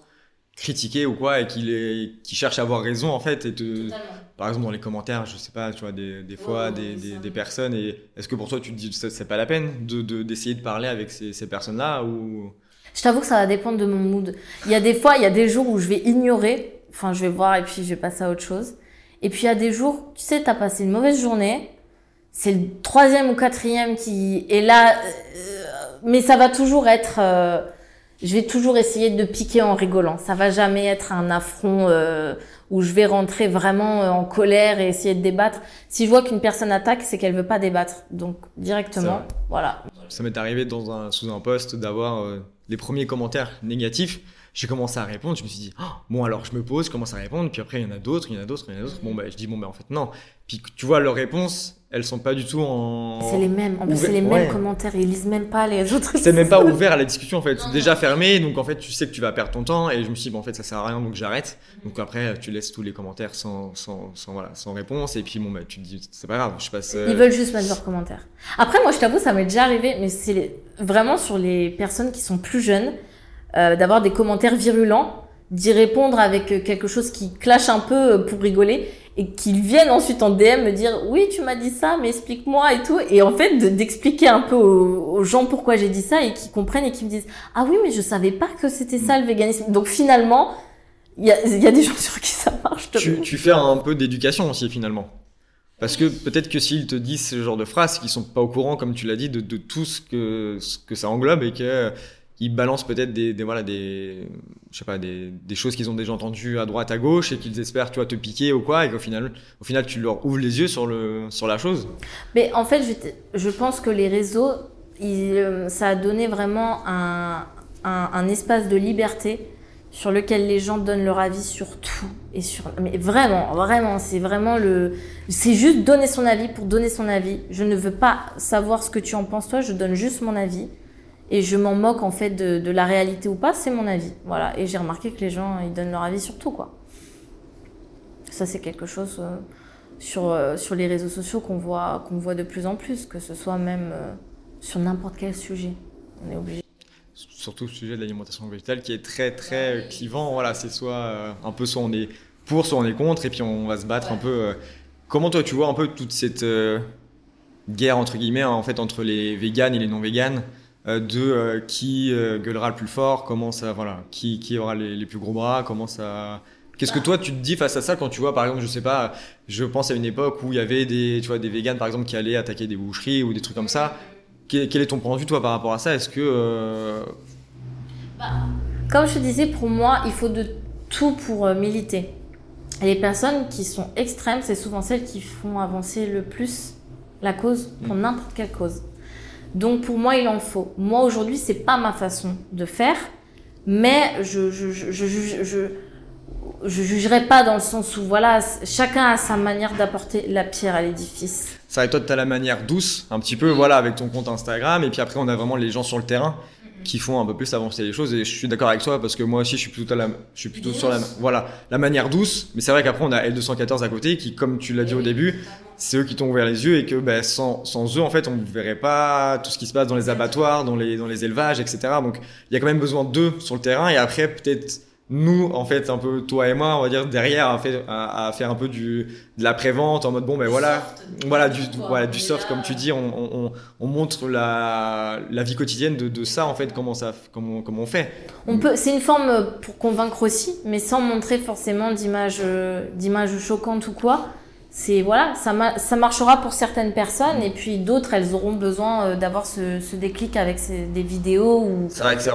critiquer ou quoi et qui, les, qui cherchent à avoir raison en fait et te, par exemple dans les commentaires je sais pas tu vois des, des fois des, des, des, personnes et est-ce que pour toi tu te dis c'est pas la peine de d'essayer de, parler avec ces, ces personnes là ou? Je t'avoue que ça va dépendre de mon mood. Il y a des fois il y a des jours où je vais ignorer. Enfin je vais voir et puis je vais passer à autre chose. Et puis il y a des jours tu sais t'as passé une mauvaise journée. C'est le troisième ou quatrième qui est là euh, mais ça va toujours être euh, je vais toujours essayer de piquer en rigolant. Ça va jamais être un affront euh, où je vais rentrer vraiment euh, en colère et essayer de débattre. Si je vois qu'une personne attaque, c'est qu'elle veut pas débattre. Donc directement, voilà. Ça m'est arrivé dans un, sous un poste d'avoir euh, les premiers commentaires négatifs. J'ai commencé à répondre, je me suis dit, oh, bon alors je me pose, je commence à répondre, puis après il y en a d'autres, il y en a d'autres, il y en a d'autres. Bon ben je dis, bon ben en fait non. Puis tu vois leurs réponses, elles sont pas du tout en. C'est les mêmes. En plus, c'est les mêmes commentaires. Ils lisent même pas les autres. C'est même pas ouvert à la discussion en fait. C'est déjà fermé. Donc en fait, tu sais que tu vas perdre ton temps. Et je me suis dit, bon, en fait, ça sert à rien. Donc j'arrête. Donc après, tu laisses tous les commentaires sans, sans, sans voilà, sans réponse. Et puis bon, bah, tu te dis, c'est pas grave. Je passe. Euh, Ils veulent juste mettre leurs commentaires. Après, moi, je t'avoue, ça m'est déjà arrivé. Mais c'est vraiment sur les personnes qui sont plus jeunes, euh, d'avoir des commentaires virulents d'y répondre avec quelque chose qui clash un peu pour rigoler et qu'ils viennent ensuite en DM me dire oui tu m'as dit ça mais explique-moi et tout. Et en fait d'expliquer un peu aux, gens pourquoi j'ai dit ça et qu'ils comprennent et qu'ils me disent ah oui mais je savais pas que c'était ça le véganisme. Donc finalement il y a, y a, des gens sur qui ça marche tu, tu fais un peu d'éducation aussi finalement. Parce que peut-être que s'ils te disent ce genre de phrases qu'ils sont pas au courant comme tu l'as dit de, de tout ce que ce que ça englobe et que ils balancent peut-être des, voilà des je sais pas des, des choses qu'ils ont déjà entendues à droite à gauche et qu'ils espèrent tu vois te piquer ou quoi et qu'au final au final tu leur ouvres les yeux sur le sur la chose. Mais en fait je, je pense que les réseaux euh, ça a donné vraiment un, un, un, espace de liberté sur lequel les gens donnent leur avis sur tout et sur mais vraiment vraiment c'est vraiment le c'est juste donner son avis pour donner son avis. Je ne veux pas savoir ce que tu en penses toi je donne juste mon avis et je m'en moque en fait de, la réalité ou pas, c'est mon avis. Voilà. Et j'ai remarqué que les gens ils donnent leur avis sur tout quoi. Ça c'est quelque chose euh, sur euh, sur les réseaux sociaux qu'on voit qu'on voit de plus en plus, que ce soit même euh, sur n'importe quel sujet. On est obligé. Surtout le sujet de l'alimentation végétale qui est très très clivant. Voilà, c'est soit un peu soit on est pour, soit on est contre, et puis on va se battre un peu. Comment toi tu vois un peu toute cette guerre entre guillemets en fait entre les véganes et les non véganes? Euh, de euh, qui euh, gueulera le plus fort, comment ça, voilà, qui, qui aura les, les plus gros bras, comment ça. Qu'est-ce que toi tu te dis face à ça quand tu vois par exemple je sais pas je pense à une époque où il y avait des tu vois des véganes par exemple qui allaient attaquer des boucheries ou des trucs comme ça quel, est ton point de vue toi par rapport à ça? Est-ce que bah, comme je te disais pour moi il faut de tout pour militer les personnes qui sont extrêmes c'est souvent celles qui font avancer le plus la cause pour mm. n'importe quelle cause donc pour moi, il en faut. Moi aujourd'hui, c'est pas ma façon de faire, mais je je je je, je, jugerai pas dans le sens où voilà, chacun a sa manière d'apporter la pierre à l'édifice. Ça et toi, tu as la manière douce, un petit peu, voilà, avec ton compte Instagram, et puis après, on a vraiment les gens sur le terrain. Qui font un peu plus avancer les choses. Et je suis d'accord avec toi parce que moi aussi, je suis plutôt, la, je suis plutôt sur la, voilà, la manière douce. Mais c'est vrai qu'après, on a L214 à côté qui, comme tu l'as dit au début, c'est eux qui t'ont ouvert les yeux et que ben, sans, sans eux, en fait, on ne verrait pas tout ce qui se passe dans les abattoirs, dans les, dans les élevages, etc. Donc, il y a quand même besoin d'eux sur le terrain. Et après, peut-être nous, en fait, un peu toi et moi, on va dire derrière, à faire, à, faire un peu du de la prévente en mode bon ben voilà, voilà du voilà du soft comme tu dis, on, on, on montre la, la vie quotidienne de, de ça en fait, comment ça comment comment on fait. On peut, c'est une forme pour convaincre aussi, mais sans montrer forcément d'images d'images choquantes ou quoi c'est voilà, ça, ça marchera pour certaines personnes et puis d'autres, elles auront besoin euh, d'avoir ce, ce, déclic avec des vidéos ou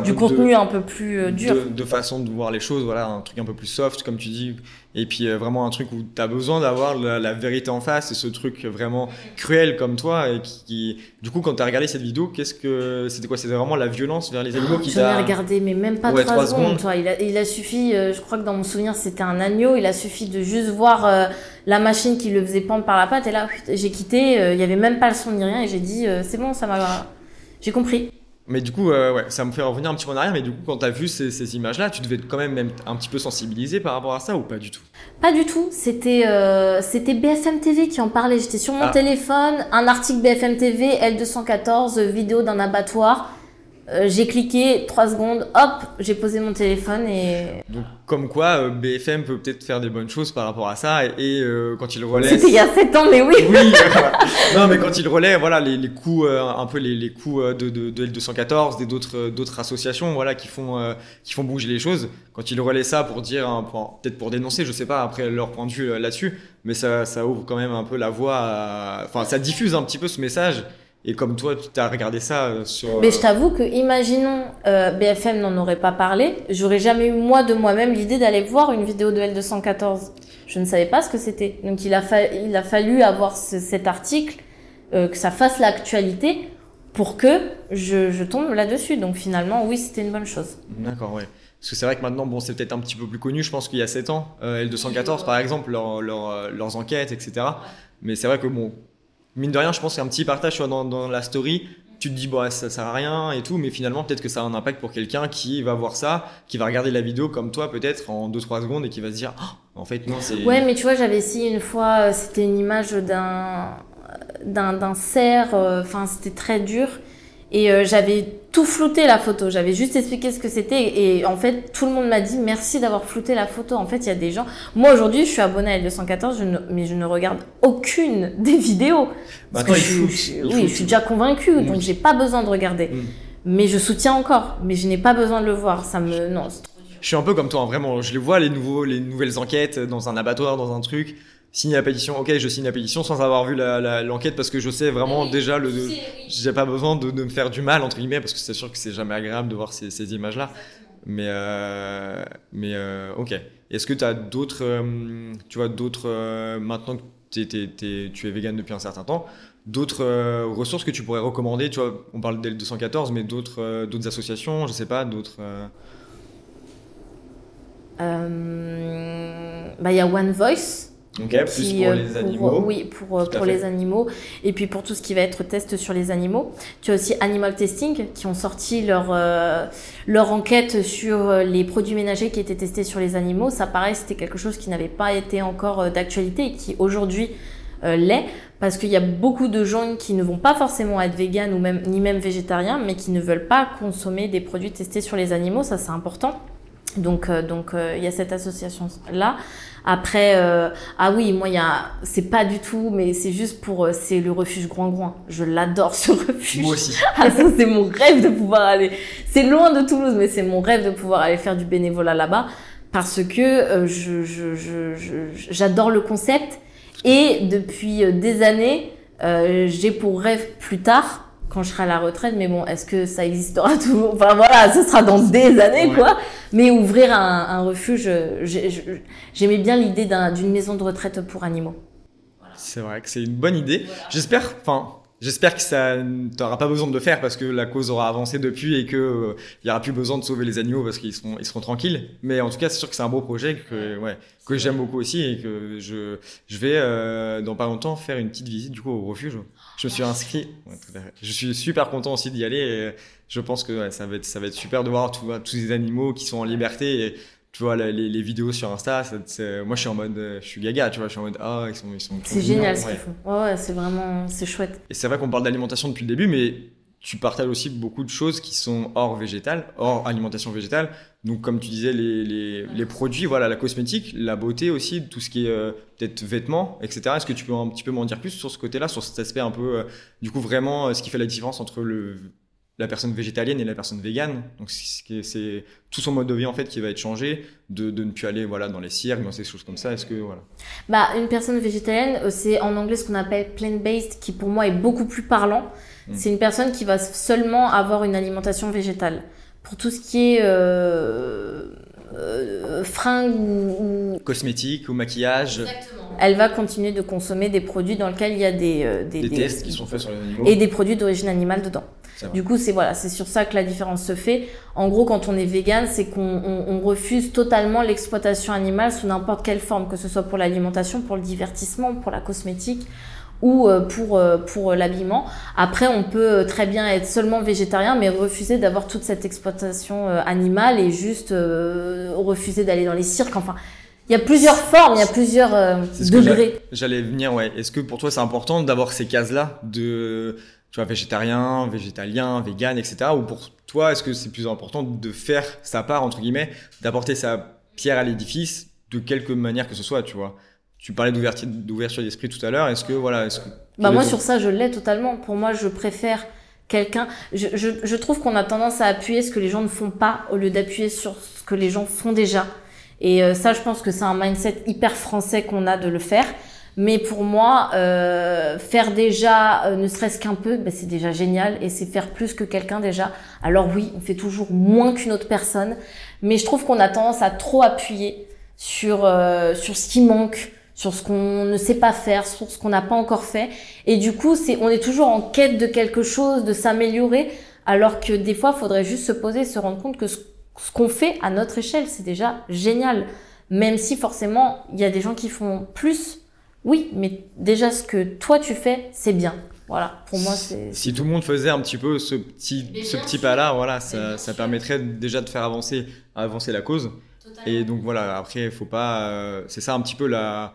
du contenu un peu plus euh, dur. De, de, façon de voir les choses, voilà, un truc un peu plus soft, comme tu dis, et puis euh, vraiment un truc où tu as besoin d'avoir la, vérité en face et ce truc vraiment cruel comme toi et qui, du coup quand tu as regardé cette vidéo qu'est-ce que c'était quoi? C'était vraiment la violence vers les animaux qui t'a regardé mais même pas trois secondes, Toi. Il, a, il a suffi euh, je crois que dans mon souvenir c'était un agneau. Il a suffi de juste voir euh, la machine qui le faisait pendre par la patte et là j'ai quitté. Il y avait même pas le son ni rien et j'ai dit c'est bon ça m'a j'ai compris mais du coup, euh, ouais, ça me fait revenir un petit peu en arrière. Mais du coup, quand tu as vu ces, ces images-là, tu devais quand même, même un petit peu sensibiliser par rapport à ça ou pas du tout? Pas du tout. C'était euh, c'était BFM TV qui en parlait. J'étais sur mon ah. téléphone, un article BFM TV, L214, vidéo d'un abattoir. Euh, j'ai cliqué, 3 secondes, hop, j'ai posé mon téléphone et... Donc comme quoi euh, BFM peut peut-être faire des bonnes choses par rapport à ça et, euh, quand il relaie... C'était il y a 7 ans mais oui. Oui Non mais quand il relaie, voilà, les, les coups, un peu les, les coups de, de, de L214, des d'autres d'autres associations voilà, qui, font, qui font bouger les choses, quand il relaie ça pour dire, peut-être pour dénoncer, je sais pas, après leur point de vue là-dessus, mais ça, ça ouvre quand même un peu la voie, enfin ça diffuse un petit peu ce message et comme toi, tu as regardé ça euh, sur. Mais je t'avoue que, imaginons, euh, BFM n'en aurait pas parlé, j'aurais jamais eu moi de moi-même l'idée d'aller voir une vidéo de L214. Je ne savais pas ce que c'était. Donc il a, il a fallu avoir cet article, euh, que ça fasse l'actualité pour que je, je tombe là-dessus. Donc finalement, oui, c'était une bonne chose. D'accord, ouais. Parce que c'est vrai que maintenant, bon, c'est peut-être un petit peu plus connu, je pense qu'il y a 7 ans, euh, L214 par exemple, leur, leur, leurs enquêtes, etc. Mais c'est vrai que bon, mine de rien, je pense qu'un petit partage soit dans, dans, la story, tu te dis, bon, ça sert à rien et tout, mais finalement, peut-être que ça a un impact pour quelqu'un qui va voir ça, qui va regarder la vidéo comme toi, peut-être en 2-3 secondes et qui va se dire, oh, en fait, non, c'est. Ouais, mais tu vois, j'avais essayé une fois, euh, c'était une image d'un d'un cerf, euh, enfin, c'était très dur. Et euh, j'avais tout flouté la photo. J'avais juste expliqué ce que c'était. Et en fait, tout le monde m'a dit merci d'avoir flouté la photo. En fait, il y a des gens. Moi, aujourd'hui, je suis abonnée à L214, je ne... mais je ne regarde aucune des vidéos. Parce que je, oui, je suis déjà convaincue, donc j'ai pas besoin de regarder. Mm. Mais je soutiens encore. Mais je n'ai pas besoin de le voir. Ça me. Non, je suis un peu comme toi, hein, vraiment. Je les vois, les, nouveaux, les nouvelles enquêtes dans un abattoir, dans un truc signer la pétition, ok, je signe la pétition sans avoir vu l'enquête parce que je sais vraiment déjà le, j'ai pas besoin de, de, me faire du mal entre guillemets parce que c'est sûr que c'est jamais agréable de voir ces, ces images là. Mais euh, mais euh, ok. Est-ce que tu as d'autres, euh, tu vois, d'autres maintenant que tu es vegan depuis un certain temps, d'autres ressources que tu pourrais recommander? Tu vois, on parle d'L 214, mais d'autres d'autres associations, je sais pas, d'autres. Bah il y a One Voice Ok, plus pour euh, les animaux. oui, pour, euh, pour les animaux. Et puis pour tout ce qui va être test sur les animaux. Tu as aussi Animal Testing qui ont sorti leur, euh, leur enquête sur les produits ménagers qui étaient testés sur les animaux. Ça paraît c'était quelque chose qui n'avait pas été encore d'actualité et qui aujourd'hui l'est. Parce qu'il y a beaucoup de gens qui ne vont pas forcément être véganes ou même, ni même végétariens, mais qui ne veulent pas consommer des produits testés sur les animaux. Ça, c'est important. Donc, donc il y a cette association-là. Après, euh, ah oui, moi, il y a, c'est pas du tout, mais c'est juste pour, euh, c'est le refuge Grand Grand. Je l'adore ce refuge. Moi aussi. ah ça, c'est mon rêve de pouvoir aller. C'est loin de Toulouse, mais c'est mon rêve de pouvoir aller faire du bénévolat là-bas parce que euh, je, je, je, j'adore le concept et depuis euh, des années, j'ai pour rêve plus tard quand je serai à la retraite, mais bon, est-ce que ça existera toujours? Enfin voilà, ce sera dans des années, quoi. Mais ouvrir un, un refuge, j'aimais bien l'idée d'une maison de retraite pour animaux. C'est vrai que c'est une bonne idée. J'espère, enfin, J'espère que ça t'auras pas besoin de le faire parce que la cause aura avancé depuis et que euh, y aura plus besoin de sauver les animaux parce qu'ils seront ils seront tranquilles. Mais en tout cas, c'est sûr que c'est un beau projet que ouais que j'aime beaucoup aussi et que je je vais euh, dans pas longtemps faire une petite visite du coup au refuge. Je me suis inscrit. Je suis super content aussi d'y aller. Et je pense que ouais, ça va être ça va être super de voir tous ces animaux qui sont en liberté et tu vois les, les, vidéos sur Insta moi je suis en mode je suis gaga tu vois je suis en mode ah ils sont ils sont c'est génial ce qu'ils font. Ouais, c'est vraiment c'est chouette. Et c'est vrai qu'on parle d'alimentation depuis le début mais tu partages aussi beaucoup de choses qui sont hors végétal hors alimentation végétale. Donc comme tu disais les, les, les produits voilà la cosmétique la beauté aussi tout ce qui est euh, peut-être vêtements etc est-ce que tu peux un petit peu m'en dire plus sur ce côté là sur cet aspect un peu euh, du coup vraiment euh, ce qui fait la différence entre le la personne végétalienne et la personne végane. Donc c'est tout son mode de vie en fait qui va être changé, de, de ne plus aller voilà dans les cirques, dans ces choses comme ça. Est-ce que voilà. Bah une personne végétalienne, euh, c'est en anglais ce qu'on appelle plant-based, qui pour moi est beaucoup plus parlant. Hmm. C'est une personne qui va seulement avoir une alimentation végétale. Pour tout ce qui est euh, euh, fringues ou, cosmétiques ou maquillage. Elle va continuer de consommer des produits dans lesquels il y a des, des, des tests qui sont faits sur les animaux et des produits d'origine animale dedans. Du coup, c'est voilà, c'est sur ça que la différence se fait. En gros, quand on est vegan, c'est qu'on on, refuse totalement l'exploitation animale sous n'importe quelle forme, que ce soit pour l'alimentation, pour le divertissement, pour la cosmétique ou euh, pour euh, pour l'habillement. Après, on peut très bien être seulement végétarien, mais refuser d'avoir toute cette exploitation euh, animale et juste refuser d'aller dans les cirques. Enfin, il y a plusieurs formes, il y a plusieurs degrés. J'allais venir, ouais. Est-ce que pour toi c'est important d'avoir ces cases-là de tu vois, végétarien, végétalien, vegan, etc. Ou pour toi, est-ce que c'est plus important de faire sa part, entre guillemets, d'apporter sa pierre à l'édifice de quelque manière que ce soit, tu vois? Tu parlais d'ouverture d'esprit tout à l'heure. Est-ce que, voilà, est-ce que... Bah moi, sur ça, je l'ai totalement. Pour moi, je préfère quelqu'un... Je, je, je trouve qu'on a tendance à appuyer ce que les gens ne font pas au lieu d'appuyer sur ce que les gens font déjà. Et euh, ça, je pense que c'est un mindset hyper français qu'on a de le faire. Mais pour moi, euh, faire déjà, euh, ne serait-ce qu'un peu, ben c'est déjà génial et c'est faire plus que quelqu'un déjà. Alors oui, on fait toujours moins qu'une autre personne, mais je trouve qu'on a tendance à trop appuyer sur euh, sur ce qui manque, sur ce qu'on ne sait pas faire, sur ce qu'on n'a pas encore fait. Et du coup, c'est on est toujours en quête de quelque chose, de s'améliorer, alors que des fois, faudrait juste se poser, se rendre compte que ce, ce qu'on fait à notre échelle, c'est déjà génial. Même si forcément, il y a des gens qui font plus oui, mais déjà ce que toi tu fais, c'est bien. Voilà, pour moi c'est. Si tout le monde faisait un petit peu ce petit, ce petit pas-là, voilà, ça, ça permettrait déjà de faire avancer, avancer la cause. Et donc voilà, après, il faut pas. Euh, c'est ça un petit peu la.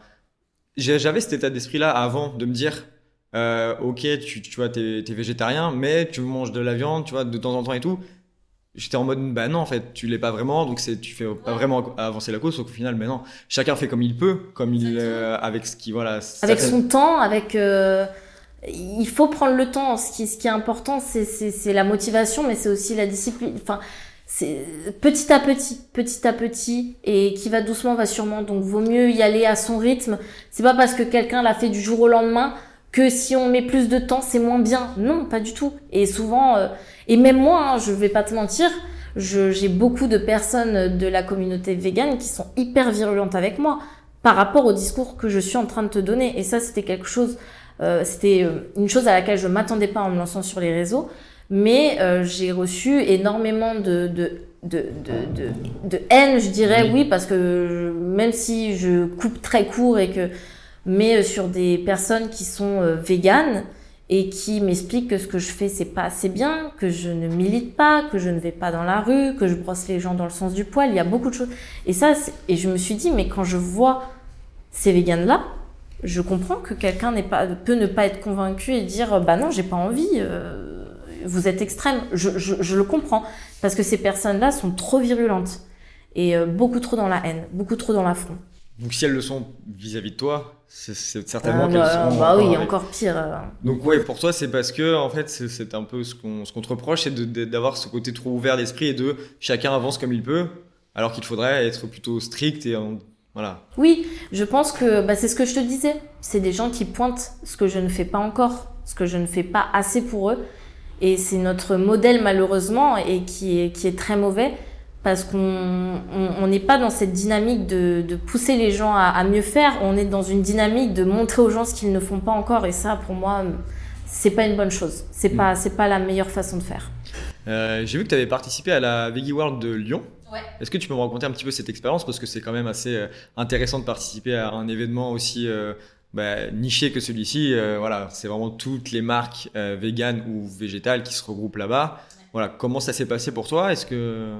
J'avais cet état d'esprit-là avant de me dire, euh, ok, tu, tu vois, t'es es végétarien, mais tu manges de la viande, tu vois, de temps en temps et tout j'étais en mode bah non en fait tu l'es pas vraiment donc c'est tu fais pas vraiment avancer la cause au final mais non. Chacun fait comme il peut comme il euh, avec ce qui voilà avec son temps avec euh, il faut prendre le temps. Ce qui ce qui est important c'est c'est la motivation mais c'est aussi la discipline. Enfin c'est petit à petit petit à petit et qui va doucement va sûrement. Donc vaut mieux y aller à son rythme. C'est pas parce que quelqu'un l'a fait du jour au lendemain que si on met plus de temps c'est moins bien. Non pas du tout. Et souvent euh, et même moi, hein, je vais pas te mentir, j'ai beaucoup de personnes de la communauté végane qui sont hyper virulentes avec moi par rapport au discours que je suis en train de te donner. Et ça, c'était quelque chose, euh, c'était euh, une chose à laquelle je m'attendais pas en me lançant sur les réseaux. Mais euh, j'ai reçu énormément de, de, de, de, de, haine, je dirais, oui, parce que même si je coupe très court et que, mais sur des personnes qui sont véganes, et qui m'explique que ce que je fais c'est pas assez bien, que je ne milite pas, que je ne vais pas dans la rue, que je brosse les gens dans le sens du poil, il y a beaucoup de choses. Et ça, et je me suis dit, mais quand je vois ces véganes là, je comprends que quelqu'un pas peut ne pas être convaincu et dire bah non j'ai pas envie, euh, vous êtes extrême. Je, je, je, le comprends parce que ces personnes là sont trop virulentes et euh, beaucoup trop dans la haine, beaucoup trop dans l'affront. Donc si elles le sont vis-à-vis de toi, c'est certainement ah, qu'elles bah, seront. Bah oui, encore pire. Euh. Donc ouais, pour toi, c'est parce que en fait, c'est un peu ce qu'on ce qu'on te reproche, c'est d'avoir ce côté trop ouvert d'esprit et de chacun avance comme il peut, alors qu'il faudrait être plutôt strict et voilà. Oui, je pense que bah, c'est ce que je te disais. C'est des gens qui pointent ce que je ne fais pas encore, ce que je ne fais pas assez pour eux, et c'est notre modèle malheureusement et qui est qui est très mauvais parce qu'on n'est pas dans cette dynamique de, pousser les gens à, mieux faire, on est dans une dynamique de montrer aux gens ce qu'ils ne font pas encore, et ça, pour moi, c'est pas une bonne chose. C'est Mm. pas, c'est pas la meilleure façon de faire. Euh, J'ai vu que tu avais participé à la Veggie World de Lyon. Ouais. Est-ce que tu peux me raconter un petit peu cette expérience? Parce que c'est quand même assez euh, intéressant de participer à un événement aussi euh, bah, niché que celui-ci. Euh, voilà, c'est vraiment toutes les marques euh, véganes ou végétales qui se regroupent là-bas. Voilà, comment ça s'est passé pour toi? Est-ce que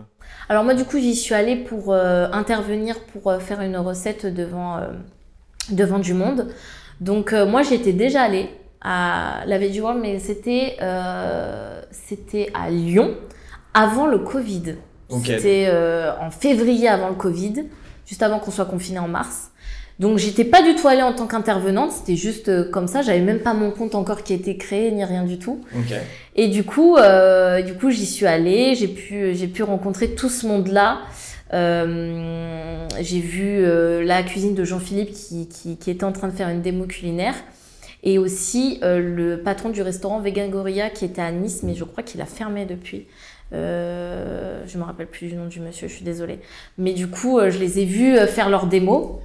Alors moi du coup j'y suis allée pour euh, intervenir pour euh, faire une recette devant euh, devant du monde. Donc moi j'étais déjà allée à la Veggie World mais c'était c'était à Lyon avant le Covid. C'était en février avant le Covid, juste avant qu'on soit confiné en mars. Donc j'étais pas du tout allée en tant qu'intervenante, c'était juste euh, comme ça, j'avais même pas mon compte encore qui était créé ni rien du tout. Ok. Et du coup, euh, du coup, j'y suis allée. J'ai pu, j'ai pu rencontrer tout ce monde-là. Euh, j'ai vu euh, la cuisine de Jean-Philippe qui, qui, qui était en train de faire une démo culinaire. Et aussi euh, le patron du restaurant Vegan Gorilla qui était à Nice, mais je crois qu'il a fermé depuis. Euh, je me rappelle plus du nom du monsieur, je suis désolée. Mais du coup, euh, je les ai vus faire leur démo.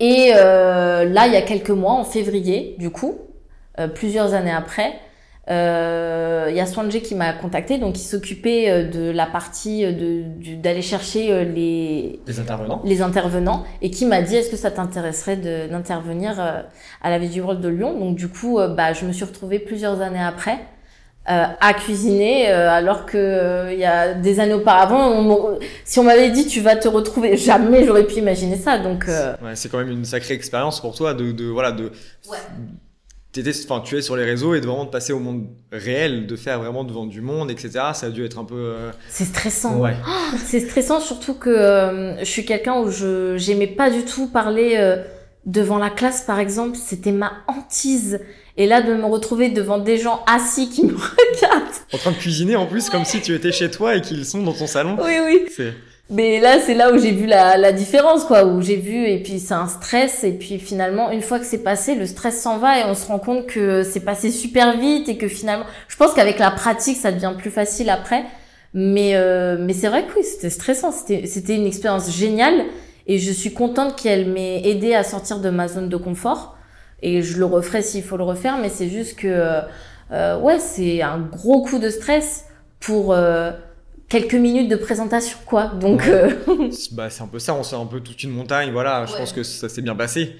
Et euh, là, il y a quelques mois, en février, du coup, euh, plusieurs années après, euh, il y a Swanjay qui m'a contacté, donc il s'occupait de la partie d'aller chercher les, Les intervenants. les intervenants et qui m'a dit est-ce que ça t'intéresserait d'intervenir à la Veggie World de Lyon? Donc du coup, bah, je me suis retrouvée plusieurs années après euh, à cuisiner euh, alors que euh, il y a des années auparavant, on si on m'avait dit tu vas te retrouver, jamais j'aurais pu imaginer ça. Donc euh, Ouais, c'est quand même une sacrée expérience pour toi de, de voilà de. Ouais. T'étais, enfin, tu es sur les réseaux et de vraiment de passer au monde réel, de faire vraiment devant du monde, etc. Ça a dû être un peu. euh, c'est stressant. Ouais. C'est stressant surtout que euh, je suis quelqu'un où je j'aimais pas du tout parler euh, devant la classe par exemple, c'était ma hantise. Et là de me retrouver devant des gens assis qui me regardent. En train de cuisiner en plus, comme si tu étais chez toi et qu'ils sont dans ton salon. Oui oui. Mais là c'est là où j'ai vu la, la différence quoi, où j'ai vu et puis c'est un stress et puis finalement une fois que c'est passé, le stress s'en va et on se rend compte que c'est passé super vite et que finalement, je pense qu'avec la pratique ça devient plus facile après. Mais euh, mais c'est vrai que oui, c'était stressant, c'était c'était une expérience géniale et je suis contente qu'elle m'ait aidé à sortir de ma zone de confort et je le referai s'il faut le refaire mais c'est juste que euh, ouais, c'est un gros coup de stress pour euh, quelques minutes de présentation quoi. Donc Ouais. euh, c'est- Bah, c'est un peu ça, on sort un peu toute une montagne, voilà. Je Ouais. pense que ça s'est bien passé.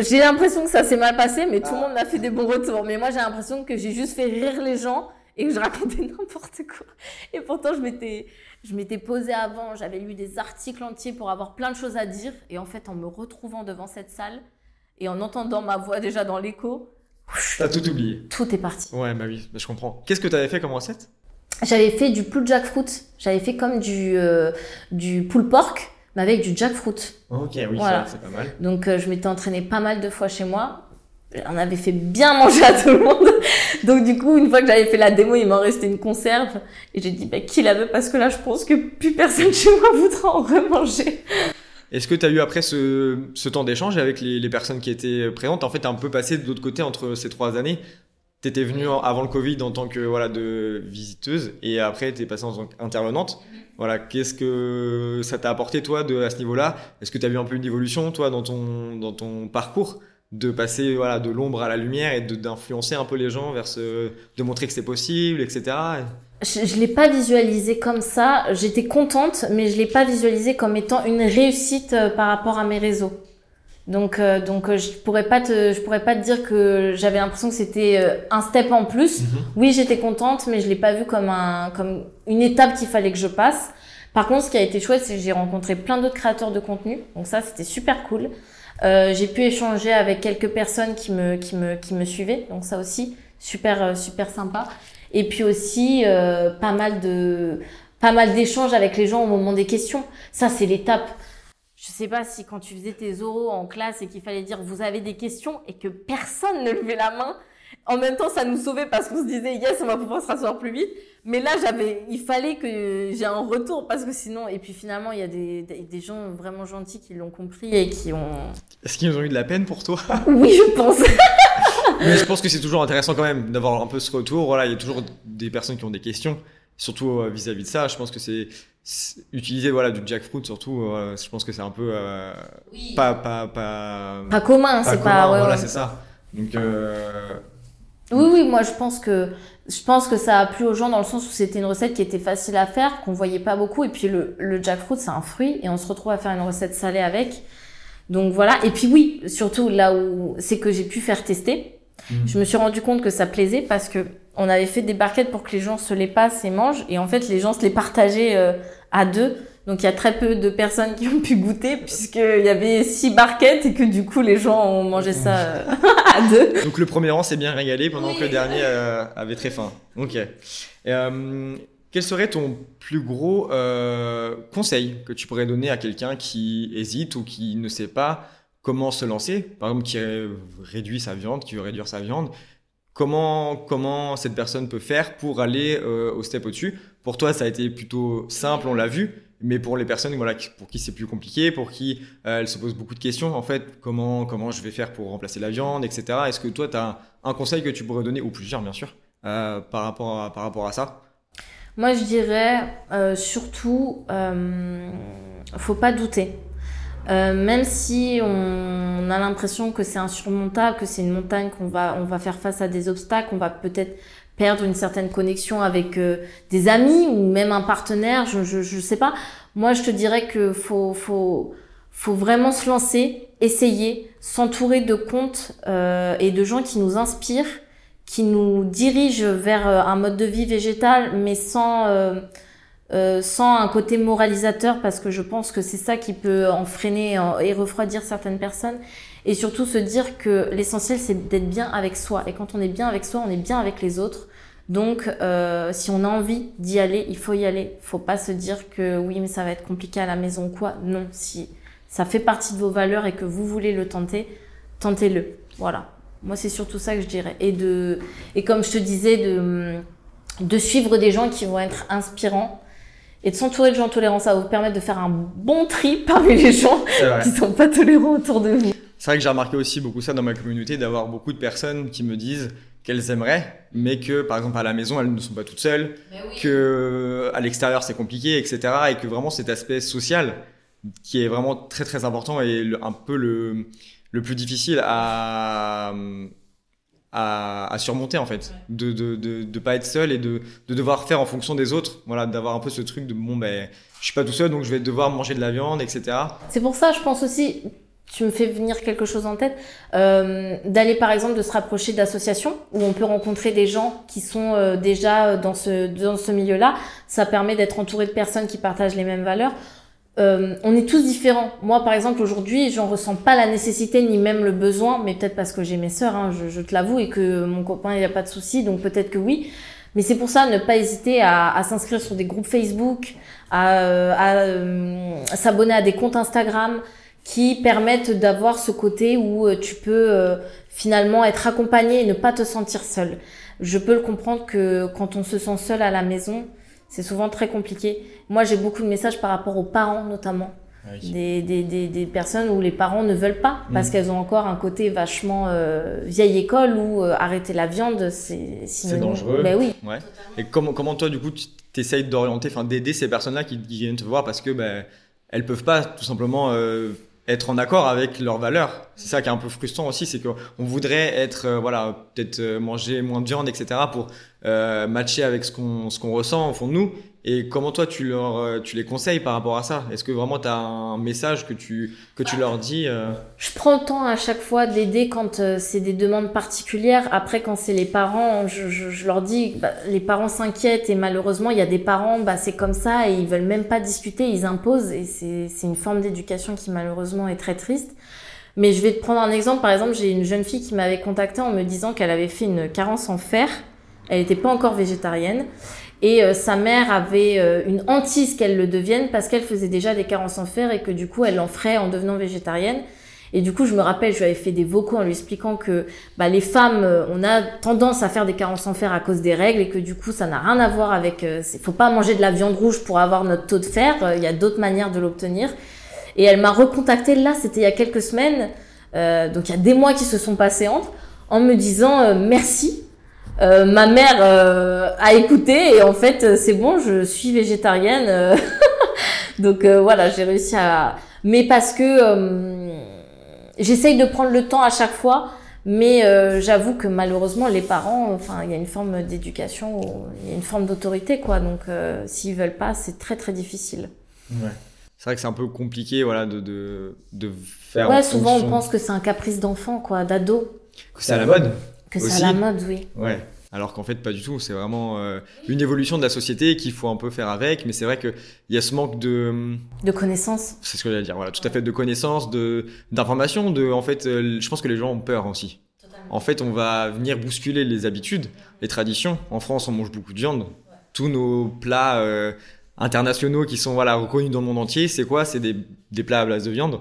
j'ai l'impression que ça s'est mal passé mais tout le monde m'a fait des bons retours. Mais moi j'ai l'impression que j'ai juste fait rire les gens et que je racontais n'importe quoi. Et pourtant je m'étais je m'étais posée avant, j'avais lu des articles entiers pour avoir plein de choses à dire et en fait en me retrouvant devant cette salle et en entendant ma voix déjà dans l'écho, T'as tout oublié. tout est parti. Ouais, bah oui, bah, je comprends. Qu'est-ce que t'avais fait comme recette? J'avais fait du pulled jackfruit. J'avais fait comme du, euh, du pulled pork, mais avec du jackfruit. Ok, oui, Voilà. ça, c'est pas mal. Donc euh, je m'étais entraînée pas mal de fois chez moi. On avait fait bien manger à tout le monde. Donc du coup, une fois que j'avais fait la démo, il m'en restait une conserve. Et j'ai dit, bah, qui la veut? Parce que là, je pense que plus personne chez moi voudra en remanger. Est-ce que tu as eu après ce, ce temps d'échange avec les, les personnes qui étaient présentes? En fait, t'es un peu passé de l'autre côté entre ces trois années. Tu étais venue en- avant le Covid en tant que voilà de visiteuse et après tu es passée en tant qu'intervenante. Voilà, qu'est-ce que ça t'a apporté toi de à ce niveau-là? Est-ce que tu as vu un peu une évolution toi dans ton dans ton parcours? De passer voilà de l'ombre à la lumière et d'influencer un peu les gens vers ce de montrer que c'est possible, etc. Je, je l'ai pas visualisé comme ça. J'étais contente, mais je l'ai pas visualisé comme étant une réussite euh, par rapport à mes réseaux. Donc, euh, donc euh, je pourrais pas te, je pourrais pas te dire que j'avais l'impression que c'était un step en plus. Oui, j'étais contente, mais je l'ai pas vu comme un, comme une étape qu'il fallait que je passe. Par contre, ce qui a été chouette, c'est que j'ai rencontré plein d'autres créateurs de contenu. Donc ça, c'était super cool. Euh, j'ai pu échanger avec quelques personnes qui me, qui me, qui me suivaient. Donc ça aussi, super, euh, super sympa. Et puis aussi, euh, pas mal de, pas mal d'échanges avec les gens au moment des questions. Ça, c'est l'étape. Je sais pas si quand tu faisais tes oraux en classe et qu'il fallait dire vous avez des questions et que personne ne levait la main, en même temps, ça nous sauvait parce qu'on se disait yes, on va pouvoir se rasseoir plus vite. Mais là, j'avais, il fallait que j'ai un retour parce que sinon, et puis finalement, il y a des, des, des gens vraiment gentils qui l'ont compris et qui ont, Est-ce qu'ils ont eu de la peine pour toi? Oui, je pense. Mais je pense que c'est toujours intéressant quand même d'avoir un peu ce retour. Voilà, il y a toujours des personnes qui ont des questions, surtout euh, vis-à-vis de ça. Je pense que c'est utiliser voilà du jackfruit surtout. euh, je pense que c'est un peu euh, pas pas pas Pas commun, pas c'est commun, pas, ouais, voilà, ouais. c'est ça. Donc euh, Oui, oui, moi je pense que je pense que ça a plu aux gens dans le sens où c'était une recette qui était facile à faire, qu'on voyait pas beaucoup. Et puis le, le jackfruit, c'est un fruit et on se retrouve à faire une recette salée avec. Donc voilà. Et puis oui, surtout là où c'est que j'ai pu faire tester. Mhm. Je me suis rendu compte que ça plaisait parce que on avait fait des barquettes pour que les gens se les passent et mangent. Et en fait, les gens se les partageaient euh, à deux. Donc il y a très peu de personnes qui ont pu goûter puisqu'il y avait six barquettes et que du coup les gens ont mangé ça euh, à deux. Donc le premier rang s'est bien régalé pendant que le dernier euh, avait très faim. Ok. Euh, quel serait ton plus gros euh, conseil que tu pourrais donner à quelqu'un qui hésite ou qui ne sait pas comment se lancer? Par exemple, qui réduit sa viande, qui veut réduire sa viande. Comment, comment cette personne peut faire pour aller au step au-dessus? Pour toi, ça a été plutôt simple, on l'a vu mais pour les personnes voilà pour qui c'est plus compliqué pour qui euh, elles se posent beaucoup de questions. En fait comment comment je vais faire pour remplacer la viande etc est-ce que toi tu as un, conseil que tu pourrais donner ou plusieurs bien sûr euh, par rapport à, par rapport à ça? Moi je dirais euh, surtout euh, faut pas douter. Euh, même si on a l'impression que c'est insurmontable, que c'est une montagne qu'on va on va faire face à des obstacles, on va peut-être perdre une certaine connexion avec euh, des amis ou même un partenaire, je, je, je sais pas. Moi, je te dirais que faut, faut, faut vraiment se lancer, essayer, s'entourer de comptes euh, et de gens qui nous inspirent, qui nous dirigent vers euh, un mode de vie végétal, mais sans, euh, euh, sans un côté moralisateur, parce que je pense que c'est ça qui peut en freiner et refroidir certaines personnes et surtout se dire que l'essentiel c'est d'être bien avec soi. Et quand on est bien avec soi on est bien avec les autres. Donc euh, si on a envie d'y aller il faut y aller. Faut pas se dire que oui mais ça va être compliqué à la maison quoi. Non si ça fait partie de vos valeurs et que vous voulez le tenter tentez-le. Voilà. Moi c'est surtout ça que je dirais. Et de et comme je te disais de de suivre des gens qui vont être inspirants et de s'entourer de gens tolérants, ça va vous permettre de faire un bon tri parmi les gens qui sont pas tolérants autour de vous. C'est vrai que j'ai remarqué aussi beaucoup ça dans ma communauté, d'avoir beaucoup de personnes qui me disent qu'elles aimeraient, mais que par exemple à la maison elles ne sont pas toutes seules, que à l'extérieur c'est compliqué, etc. Et que vraiment cet aspect social qui est vraiment très très important et un peu le, le plus difficile à, à, à surmonter en fait, de, de, de, de, pas être seul et de, de devoir faire en fonction des autres, voilà, d'avoir un peu ce truc de bon ben je suis pas tout seul donc je vais devoir manger de la viande, etc. C'est pour ça je pense aussi tu me fais venir quelque chose en tête, euh, d'aller par exemple de se rapprocher d'associations où on peut rencontrer des gens qui sont euh, déjà dans ce dans ce milieu-là. Ça permet d'être entouré de personnes qui partagent les mêmes valeurs. Euh, on est tous différents. Moi, par exemple, aujourd'hui, j'en ressens pas la nécessité ni même le besoin, mais peut-être parce que j'ai mes sœurs, hein, je, je, te l'avoue, et que mon copain, il n'y a pas de souci, donc peut-être que oui. Mais c'est pour ça ne pas hésiter à, à s'inscrire sur des groupes Facebook, à, euh, à, à s'abonner à des comptes Instagram, qui permettent d'avoir ce côté où euh, tu peux euh, finalement être accompagné et ne pas te sentir seul. Je peux le comprendre que quand on se sent seul à la maison, c'est souvent très compliqué. Moi, j'ai beaucoup de messages par rapport aux parents notamment. Ah des, des, des, des, personnes où les parents ne veulent pas parce mmh. qu'elles ont encore un côté vachement euh, vieille école où euh, arrêter la viande c'est c'est dangereux ben oui ouais. et comment comment toi du coup tu t'essayes d'orienter enfin d'aider ces personnes là qui, qui, viennent te voir parce que ben elles peuvent pas tout simplement euh, être en accord avec leurs valeurs. C'est ça qui est un peu frustrant aussi, c'est qu'on voudrait être, euh, voilà, peut-être euh, manger moins de viande, etc., pour euh, matcher avec ce qu'on ce qu'on ressent au fond de nous. Et comment toi tu leur euh, tu les conseilles par rapport à ça? Est-ce que vraiment tu as un message que tu que tu leur dis euh... Je prends le temps à chaque fois d'aider quand c'est des demandes particulières. Après quand c'est les parents, je, je, leur dis bah, les parents s'inquiètent et malheureusement il y a des parents bah c'est comme ça et ils veulent même pas discuter, ils imposent et c'est c'est une forme d'éducation qui malheureusement est très triste. Mais je vais te prendre un exemple. Par exemple, j'ai une jeune fille qui m'avait contacté en me disant qu'elle avait fait une carence en fer. Elle n'était pas encore végétarienne et euh, sa mère avait euh, une hantise qu'elle le devienne parce qu'elle faisait déjà des carences en fer et que du coup elle en ferait en devenant végétarienne. Et du coup, je me rappelle, je lui avais fait des vocaux en lui expliquant que bah, les femmes, euh, on a tendance à faire des carences en fer à cause des règles et que du coup, ça n'a rien à voir avec. Il faut pas manger de la viande rouge pour avoir notre taux de fer. Il y a d'autres manières de l'obtenir. Et elle m'a recontacté là, c'était il y a quelques semaines. Euh, donc il y a des mois qui se sont passés entre, en me disant merci euh, ma mère euh, a écouté et en fait euh, c'est bon, je suis végétarienne. Euh. Donc voilà, j'ai réussi à. Mais parce que j'essaye de prendre le temps à chaque fois Mais j'avoue que malheureusement, les parents, enfin, il y a une forme d'éducation, il y a une forme d'autorité, quoi. Donc, s'ils veulent pas, c'est très très difficile. Ouais. C'est vrai que c'est un peu compliqué, voilà, de, de, de faire. Ouais, souvent on pense que c'est un caprice d'enfant, quoi, d'ado. C'est à la mode. Que c'est à la mode, oui. Ouais. Alors qu'en fait, pas du tout. C'est vraiment euh, une évolution de la société qu'il faut un peu faire avec. Mais c'est vrai qu'il y a ce manque de... De connaissances. C'est ce que j'allais dire. Voilà, tout à fait de connaissances, de d'informations. De, en fait, euh, je pense que les gens ont peur aussi. En fait, on va venir bousculer les habitudes, les traditions. En France, on mange beaucoup de viande. Tous nos plats euh, internationaux qui sont voilà reconnus dans le monde entier, c'est quoi? C'est des, des plats à base de viande.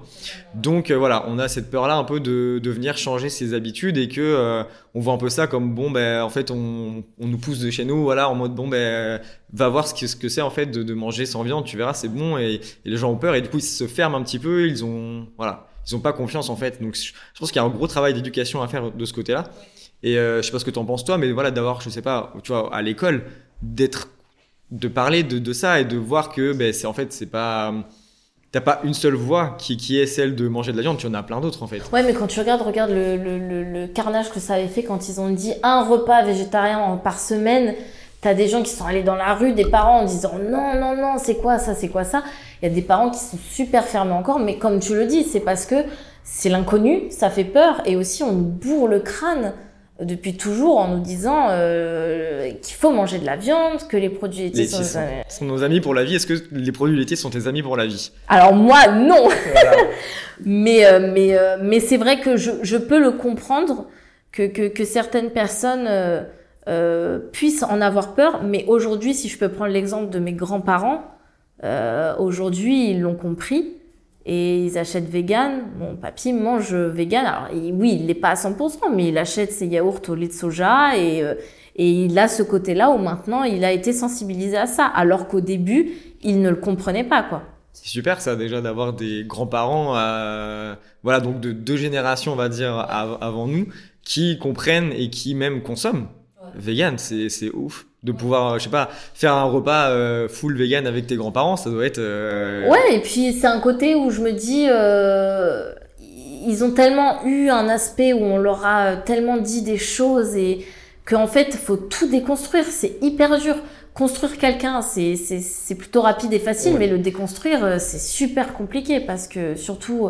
Donc euh, voilà, on a cette peur là un peu de, venir changer ses habitudes et que euh, on voit un peu ça comme bon ben en fait on, on nous pousse de chez nous voilà en mode bon ben va voir ce que ce que c'est en fait de, manger sans viande, tu verras c'est bon et, les gens ont peur et du coup ils se ferment un petit peu, ils ont voilà, ils ont pas confiance en fait. Donc je pense qu'il y a un gros travail d'éducation à faire de ce côté-là. Et euh, je sais pas ce que tu en penses toi, mais voilà d'avoir je sais pas, tu vois à l'école d'être de parler de, de, ça et de voir que ben, c'est en fait c'est pas t'as pas une seule voie qui, qui est celle de manger de la viande, tu en as plein d'autres en fait. Ouais, mais quand tu regardes, regarde le, le, le, carnage que ça avait fait quand ils ont dit un repas végétarien par semaine. T'as des gens qui sont allés dans la rue, des parents en disant non, non, non, c'est quoi ça, c'est quoi ça? Il y a des parents qui sont super fermés encore, mais comme tu le dis, c'est parce que c'est l'inconnu, ça fait peur, et aussi on bourre le crâne depuis toujours en nous disant euh, qu'il faut manger de la viande, que les produits laitiers sont, sont, sont, nos amis pour la vie. Est-ce que les produits laitiers sont tes amis pour la vie? Alors moi, non. Voilà. mais euh, mais euh, mais c'est vrai que je, je peux le comprendre que que, que certaines personnes euh, euh, puissent en avoir peur. Mais aujourd'hui, si je peux prendre l'exemple de mes grands-parents, euh, aujourd'hui ils l'ont compris et ils achètent vegan. Mon papy mange vegan. Alors oui, il n'est pas à 100%, mais il achète ses yaourts au lait de soja et, euh, et il a ce côté-là où maintenant il a été sensibilisé à ça, alors qu'au début, il ne le comprenait pas, quoi. C'est super ça déjà d'avoir des grands-parents, euh, voilà donc de deux générations on va dire avant nous, qui comprennent et qui même consomment vegan, c'est c'est ouf de pouvoir je sais pas faire un repas euh, full vegan avec tes grands-parents, ça doit être euh... Ouais, et puis c'est un côté où je me dis euh, ils ont tellement eu un aspect où on leur a tellement dit des choses et qu'en fait, faut tout déconstruire, c'est hyper dur. Construire quelqu'un, c'est c'est c'est plutôt rapide et facile, ouais. mais le déconstruire, euh, c'est super compliqué parce que surtout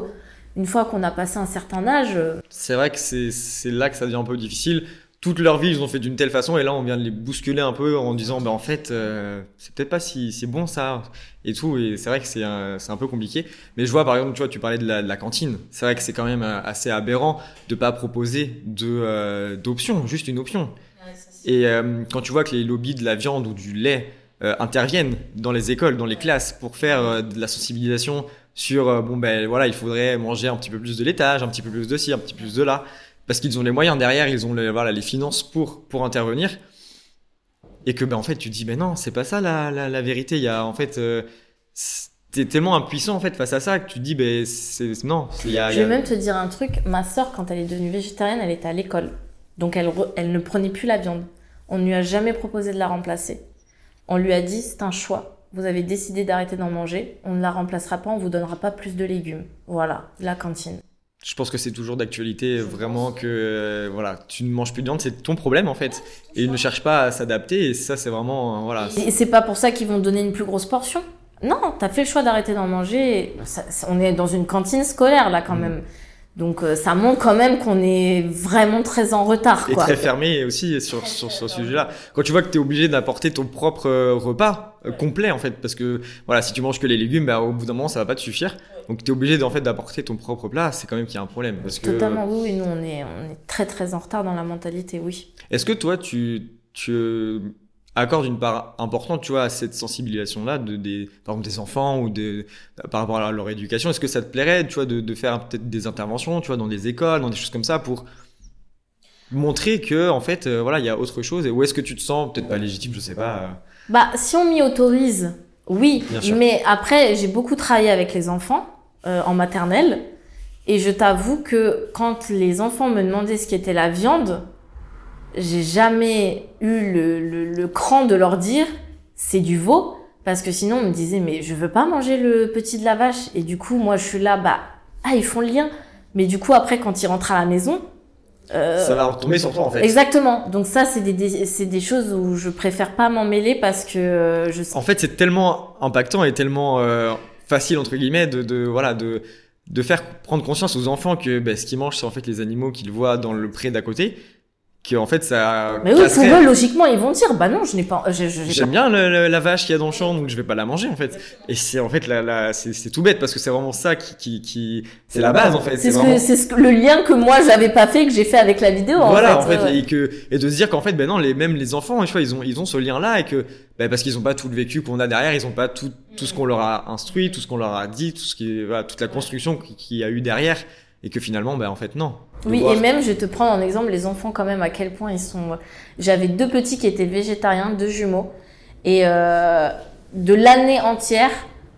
une fois qu'on a passé un certain âge, c'est vrai que c'est c'est là que ça devient un peu difficile toute leur vie, ils ont fait d'une telle façon, et là, on vient de les bousculer un peu en disant, ben en fait, euh, c'est peut-être pas si c'est bon ça, et tout. Et c'est vrai que c'est un, c'est un peu compliqué. Mais je vois, par exemple, tu vois, tu parlais de la, de la cantine. C'est vrai que c'est quand même assez aberrant de pas proposer de euh, d'options, juste une option. Ouais, et euh, quand tu vois que les lobbies de la viande ou du lait euh, interviennent dans les écoles, dans les classes, pour faire euh, de la sensibilisation sur, euh, bon ben voilà, il faudrait manger un petit peu plus de laitage, un petit peu plus de ci, un petit peu plus de là parce qu'ils ont les moyens derrière, ils ont les, voilà, les finances pour, pour intervenir. Et que, ben, en fait, tu te dis, ben non, c'est pas ça la, la, la, vérité. Il y a, en fait, euh, t'es tellement impuissant, en fait, face à ça, que tu te dis, ben, c'est, non. Y a, Je vais y a... même te dire un truc. Ma sœur, quand elle est devenue végétarienne, elle était à l'école. Donc, elle, elle ne prenait plus la viande. On ne lui a jamais proposé de la remplacer. On lui a dit, c'est un choix. Vous avez décidé d'arrêter d'en manger. On ne la remplacera pas, on vous donnera pas plus de légumes. Voilà, la cantine je pense que c'est toujours d'actualité vraiment que euh, voilà tu ne manges plus de viande c'est ton problème en fait. Et ils ne cherchent pas à s'adapter et ça c'est vraiment euh, voilà. Et c'est pas pour ça qu'ils vont donner une plus grosse portion. Non t'as fait le choix d'arrêter d'en manger ça, ça, on est dans une cantine scolaire là quand mmh. même donc euh, ça montre quand même qu'on est vraiment très en retard. Et quoi. très fermé aussi sur, sur, sur ce sujet-là. Quand tu vois que tu es obligé d'apporter ton propre euh, repas euh, complet en fait, parce que voilà, si tu manges que les légumes, bah, au bout d'un moment ça va pas te suffire. Donc tu es obligé en fait d'apporter ton propre plat. C'est quand même qu'il y a un problème. Parce que... Totalement oui, oui, nous on est on est très très en retard dans la mentalité, oui. Est-ce que toi tu tu accorde une part importante, tu vois, à cette sensibilisation-là de des, par exemple, des enfants ou des, par rapport à leur éducation. Est-ce que ça te plairait, tu vois, de, de faire peut-être des interventions, tu vois, dans des écoles, dans des choses comme ça, pour montrer que, en fait, euh, voilà, il y a autre chose. Et où est-ce que tu te sens peut-être pas légitime, je sais pas. Euh... Bah, si on m'y autorise, oui. Mais après, j'ai beaucoup travaillé avec les enfants euh, en maternelle, et je t'avoue que quand les enfants me demandaient ce qu'était la viande, j'ai jamais eu le, le, le, cran de leur dire c'est du veau parce que sinon on me disait mais je veux pas manger le petit de la vache et du coup moi je suis là bah ah ils font le lien mais du coup après quand ils rentrent à la maison Euh, ça va retomber sur toi en fait. Exactement. Donc ça, c'est des, des c'est des choses où je préfère pas m'en mêler parce que euh, je sais. En fait, c'est tellement impactant et tellement euh, facile entre guillemets de, de voilà de de faire prendre conscience aux enfants que ben, ce qu'ils mangent, c'est en fait les animaux qu'ils voient dans le pré d'à côté que en fait ça mais oui pour eux logiquement ils vont dire bah non je n'ai pas J'aime bien le- le- la vache qu'il y a dans le champ, donc je vais pas la manger en fait. Et c'est en fait la, la, c'est tout bête parce que c'est vraiment ça qui, qui, qui c'est la base en fait. c'est ce vraiment- ce le lien que moi j'avais pas fait que j'ai fait avec la vidéo voilà en fait, ouais, ouais. et que et de se dire qu'en fait ben non les même les enfants tu vois ils ont ils ont ce lien là et que ben, parce qu'ils ont pas tout le vécu qu'on a derrière ils ont pas tout tout ce qu'on leur a instruit tout ce qu'on leur a dit tout ce qui voilà toute la construction qui, qui y a eu derrière et que finalement ben en fait non Oui, voir- et même, je vais te prendre en exemple les enfants quand même, à quel point ils sont... J'avais deux petits qui étaient végétariens, deux jumeaux. Et euh, de l'année entière,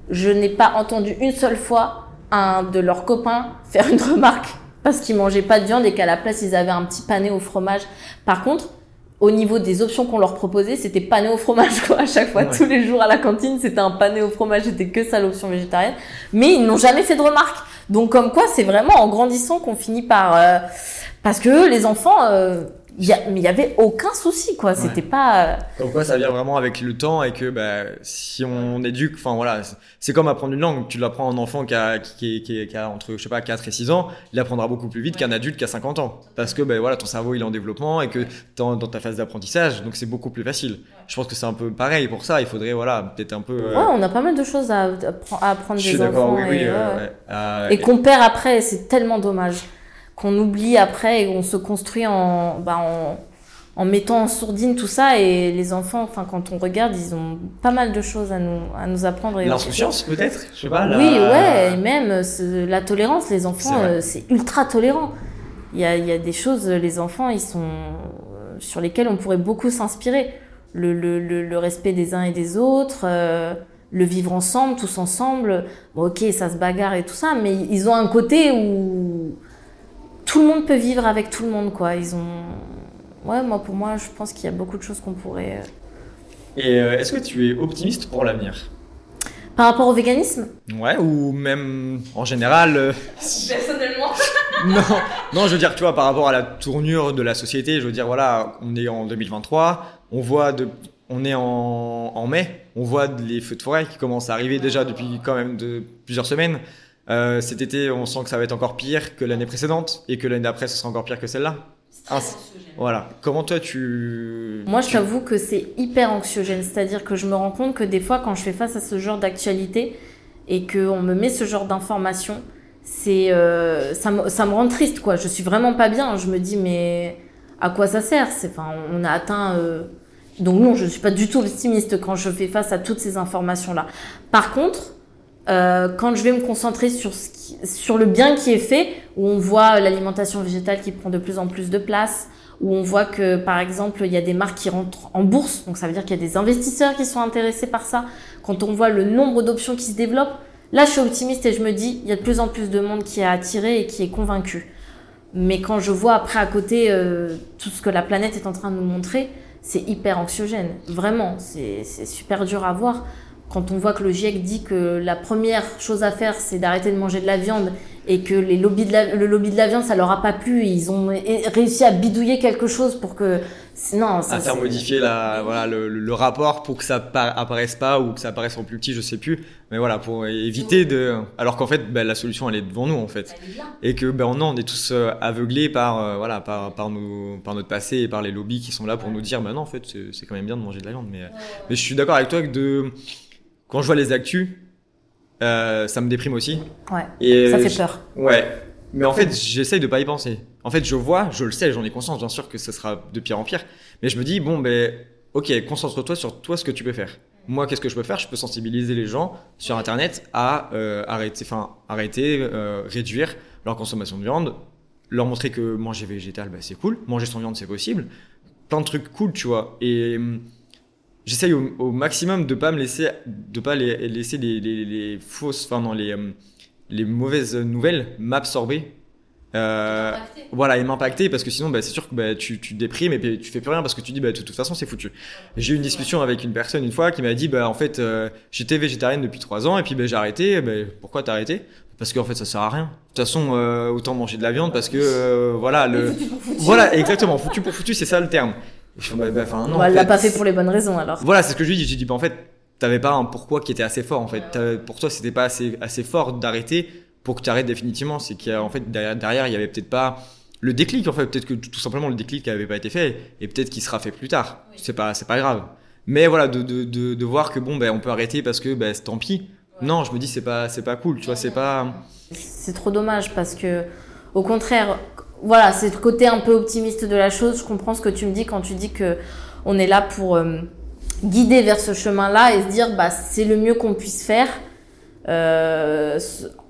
je n'ai pas entendu une seule fois un de leurs copains faire une remarque parce qu'ils mangeaient pas de viande et qu'à la place, ils avaient un petit pané au fromage. Par contre, au niveau des options qu'on leur proposait, c'était pané au fromage, quoi. À chaque fois, Ouais. tous les jours à la cantine, c'était un pané au fromage, c'était que ça l'option végétarienne. Mais ils n'ont jamais fait de remarque. Donc, comme quoi, c'est vraiment en grandissant qu'on finit par, euh, parce que les enfants, euh, y a, mais il y avait aucun souci, quoi. C'était pas, euh, Comme quoi, ça vient vraiment avec le temps et que bah, si on éduque, enfin voilà, c'est- comme apprendre une langue. Tu l'apprends à un enfant qui a, qui, qui, qui a entre, je sais pas, 4 et 6 ans, il apprendra beaucoup plus vite qu'un adulte qui a 50 ans. Parce que ben voilà, ton cerveau il est en développpement et que t'es en- dans ta phase d'apprentissage, donc c'est beaucoup plus facile. Je pense que c'est un peu pareil pour ça. Il faudrait voilà, peut-être un peu. euh, ouais, on a pas mal de choses à, à appre- à apprendre je des enfants. oui, oui. euh, ouais. Euh, Et qu'on perd après, c'est tellement dommage. Qu'on oublie après et qu'on se construit en, bah, en, en mettant en sourdine tout ça. Et les enfants, enfin, quand on regarde, ils ont pas mal de choses à nous, à nous apprendre. L'insouciance peut-être, je sais pas. la- Oui, ouais, et même la tolérance. Les enfants, euh, c'est ultra tolérant. Il y a, il y a des choses, les enfants, ils sont euh, sur lesquelles on pourrait beaucoup s'inspirer. Le, le, le, le respect des uns et des autres, euh, le vivre ensemble, tous ensemble. Bon, ok, ça se bagarre et tout ça, mais ils ont un côté où tout le monde peut vivre avec tout le monde, quoi. Ils ont. Ouais, moi, pour moi, je pense qu'il y a beaucoup de choses qu'on pourrait. euh, Et euh, est-ce que tu es optimiste pour l'avenir? Par rapport au véganisme? Ouais, ou même en général. euh, Personnellement. non, non, je veux dire, tu vois, par rapport à la tournure de la société, je veux dire, voilà, on est en 2023, on voit de, on est en, en mai, on voit les feux de forêt qui commencent à arriver déjà depuis quand même de plusieurs semaines. Euh, cet été, on sent que ça va être encore pire que l'année précédente et que l'année d'après, ce sera encore pire que celle-là. Ah, voilà. Comment toi, tu. Moi, je t'avoue que c'est hyper anxiogène. C'est-à-dire que je me rends compte que des fois, quand je fais face à ce genre d'actualité et qu'on me met ce genre d'informations, c'est, euh, ça, me, ça me rend triste, quoi. Je suis vraiment pas bien. Je me dis, mais à quoi ça sert? C'est, enfin, on a atteint. euh, Donc non, je suis pas du tout optimiste quand je fais face à toutes ces informations-là. Par contre, euh, quand je vais me concentrer sur, ce qui- sur le bien qui est fait, où on voit l'alimentation végétale qui prend de plus en plus de place, où on voit que, par exemple, il y a des marques qui rentrent en bourse, donc ça veut dire qu'il y a des investisseurs qui sont intéressés par ça. Quand on voit le nombre d'options qui se développent, là, je suis optimiste et je me dis, il y a de plus en plus de monde qui est attiré et qui est convaincu. Mais quand je vois après à côté euh, tout ce que la planète est en train de nous montrer, c'est hyper anxiogène. Vraiment, c'est c'est super dur à voir. Quand on voit que le GIEC dit que la première chose à faire, c'est d'arrêter de manger de la viande et que les lobbies de la, le lobby de la viande, ça leur a pas plu, ils ont réussi à bidouiller quelque chose pour que... Non, ça, à faire modifier la, voilà, le, le rapport pour que ça pa- apparaisse pas ou que ça apparaisse en plus petit, je sais plus. Mais voilà, pour éviter de. Alors qu'en fait, ben, la solution elle est devant nous en fait. Et que ben non, on est tous euh, aveuglés par euh, voilà par par nos par notre passé et par les lobbies qui sont là pour nous dire ben non en fait c'est quand même bien de manger de la viande. Mais mais je suis d'accord avec toi que de quand je vois les actus, euh, ça me déprime aussi. Ouais, Et ça fait peur. Ouais. Mais en fait, j'essaye de pas y penser. En fait, je vois, je le sais, j'en ai conscience, bien sûr que ce sera de pire en pire. Mais je me dis, bon, ben, ok, concentre-toi sur toi, ce que tu peux faire. Moi, qu'est-ce que je peux faire? Je peux sensibiliser les gens sur Internet à euh, arrêter, enfin, arrêter, euh, réduire leur consommation de viande, leur montrer que manger végétal, ben, c'est cool, manger sans viande, c'est possible. Plein de trucs cool, tu vois. Et hum, j'essaye au, au maximum de pas me laisser, de pas les, laisser les, les, les fausses, enfin non, les, hum, les mauvaises nouvelles m'absorber. Euh, voilà, et m'impacter parce que sinon, bah, c'est sûr que bah, tu, tu déprimes et tu fais plus rien parce que tu dis, bah, de toute façon, c'est foutu. J'ai eu une discussion avec une personne une fois qui m'a dit, bah, en fait, euh, j'étais végétarienne depuis trois ans et puis bah, j'ai arrêté. Bah, pourquoi t'as arrêté? Parce qu'en fait ça sert à rien. De toute façon, euh, autant manger de la viande parce que euh, voilà le voilà exactement foutu pour foutu, c'est ça le terme. Je bah, bah, non, bah, elle l'a pas fait pour les bonnes raisons alors. Voilà, c'est ce que je lui dis. J'ai dit bah en fait t'avais pas un pourquoi qui était assez fort en fait. Pour toi c'était pas assez assez fort d'arrêter pour que tu arrêtes définitivement. C'est qu'en fait derrière, derrière il y avait peut-être pas le déclic en fait peut-être que tout simplement le déclic n'avait pas été fait et peut-être qu'il sera fait plus tard. C'est pas c'est pas grave. Mais voilà de, de, de, de, voir que bon ben on peut arrêter parce que ben tant pis non, je me dis c'est pas c'est pas cool, tu vois, c'est pas. C'est trop dommage parce que au contraire, voilà, c'est le côté un peu optimiste de la chose. Je comprends ce que tu me dis quand tu dis que on est là pour euh, guider vers ce chemin-là et se dire bah c'est le mieux qu'on puisse faire. Euh,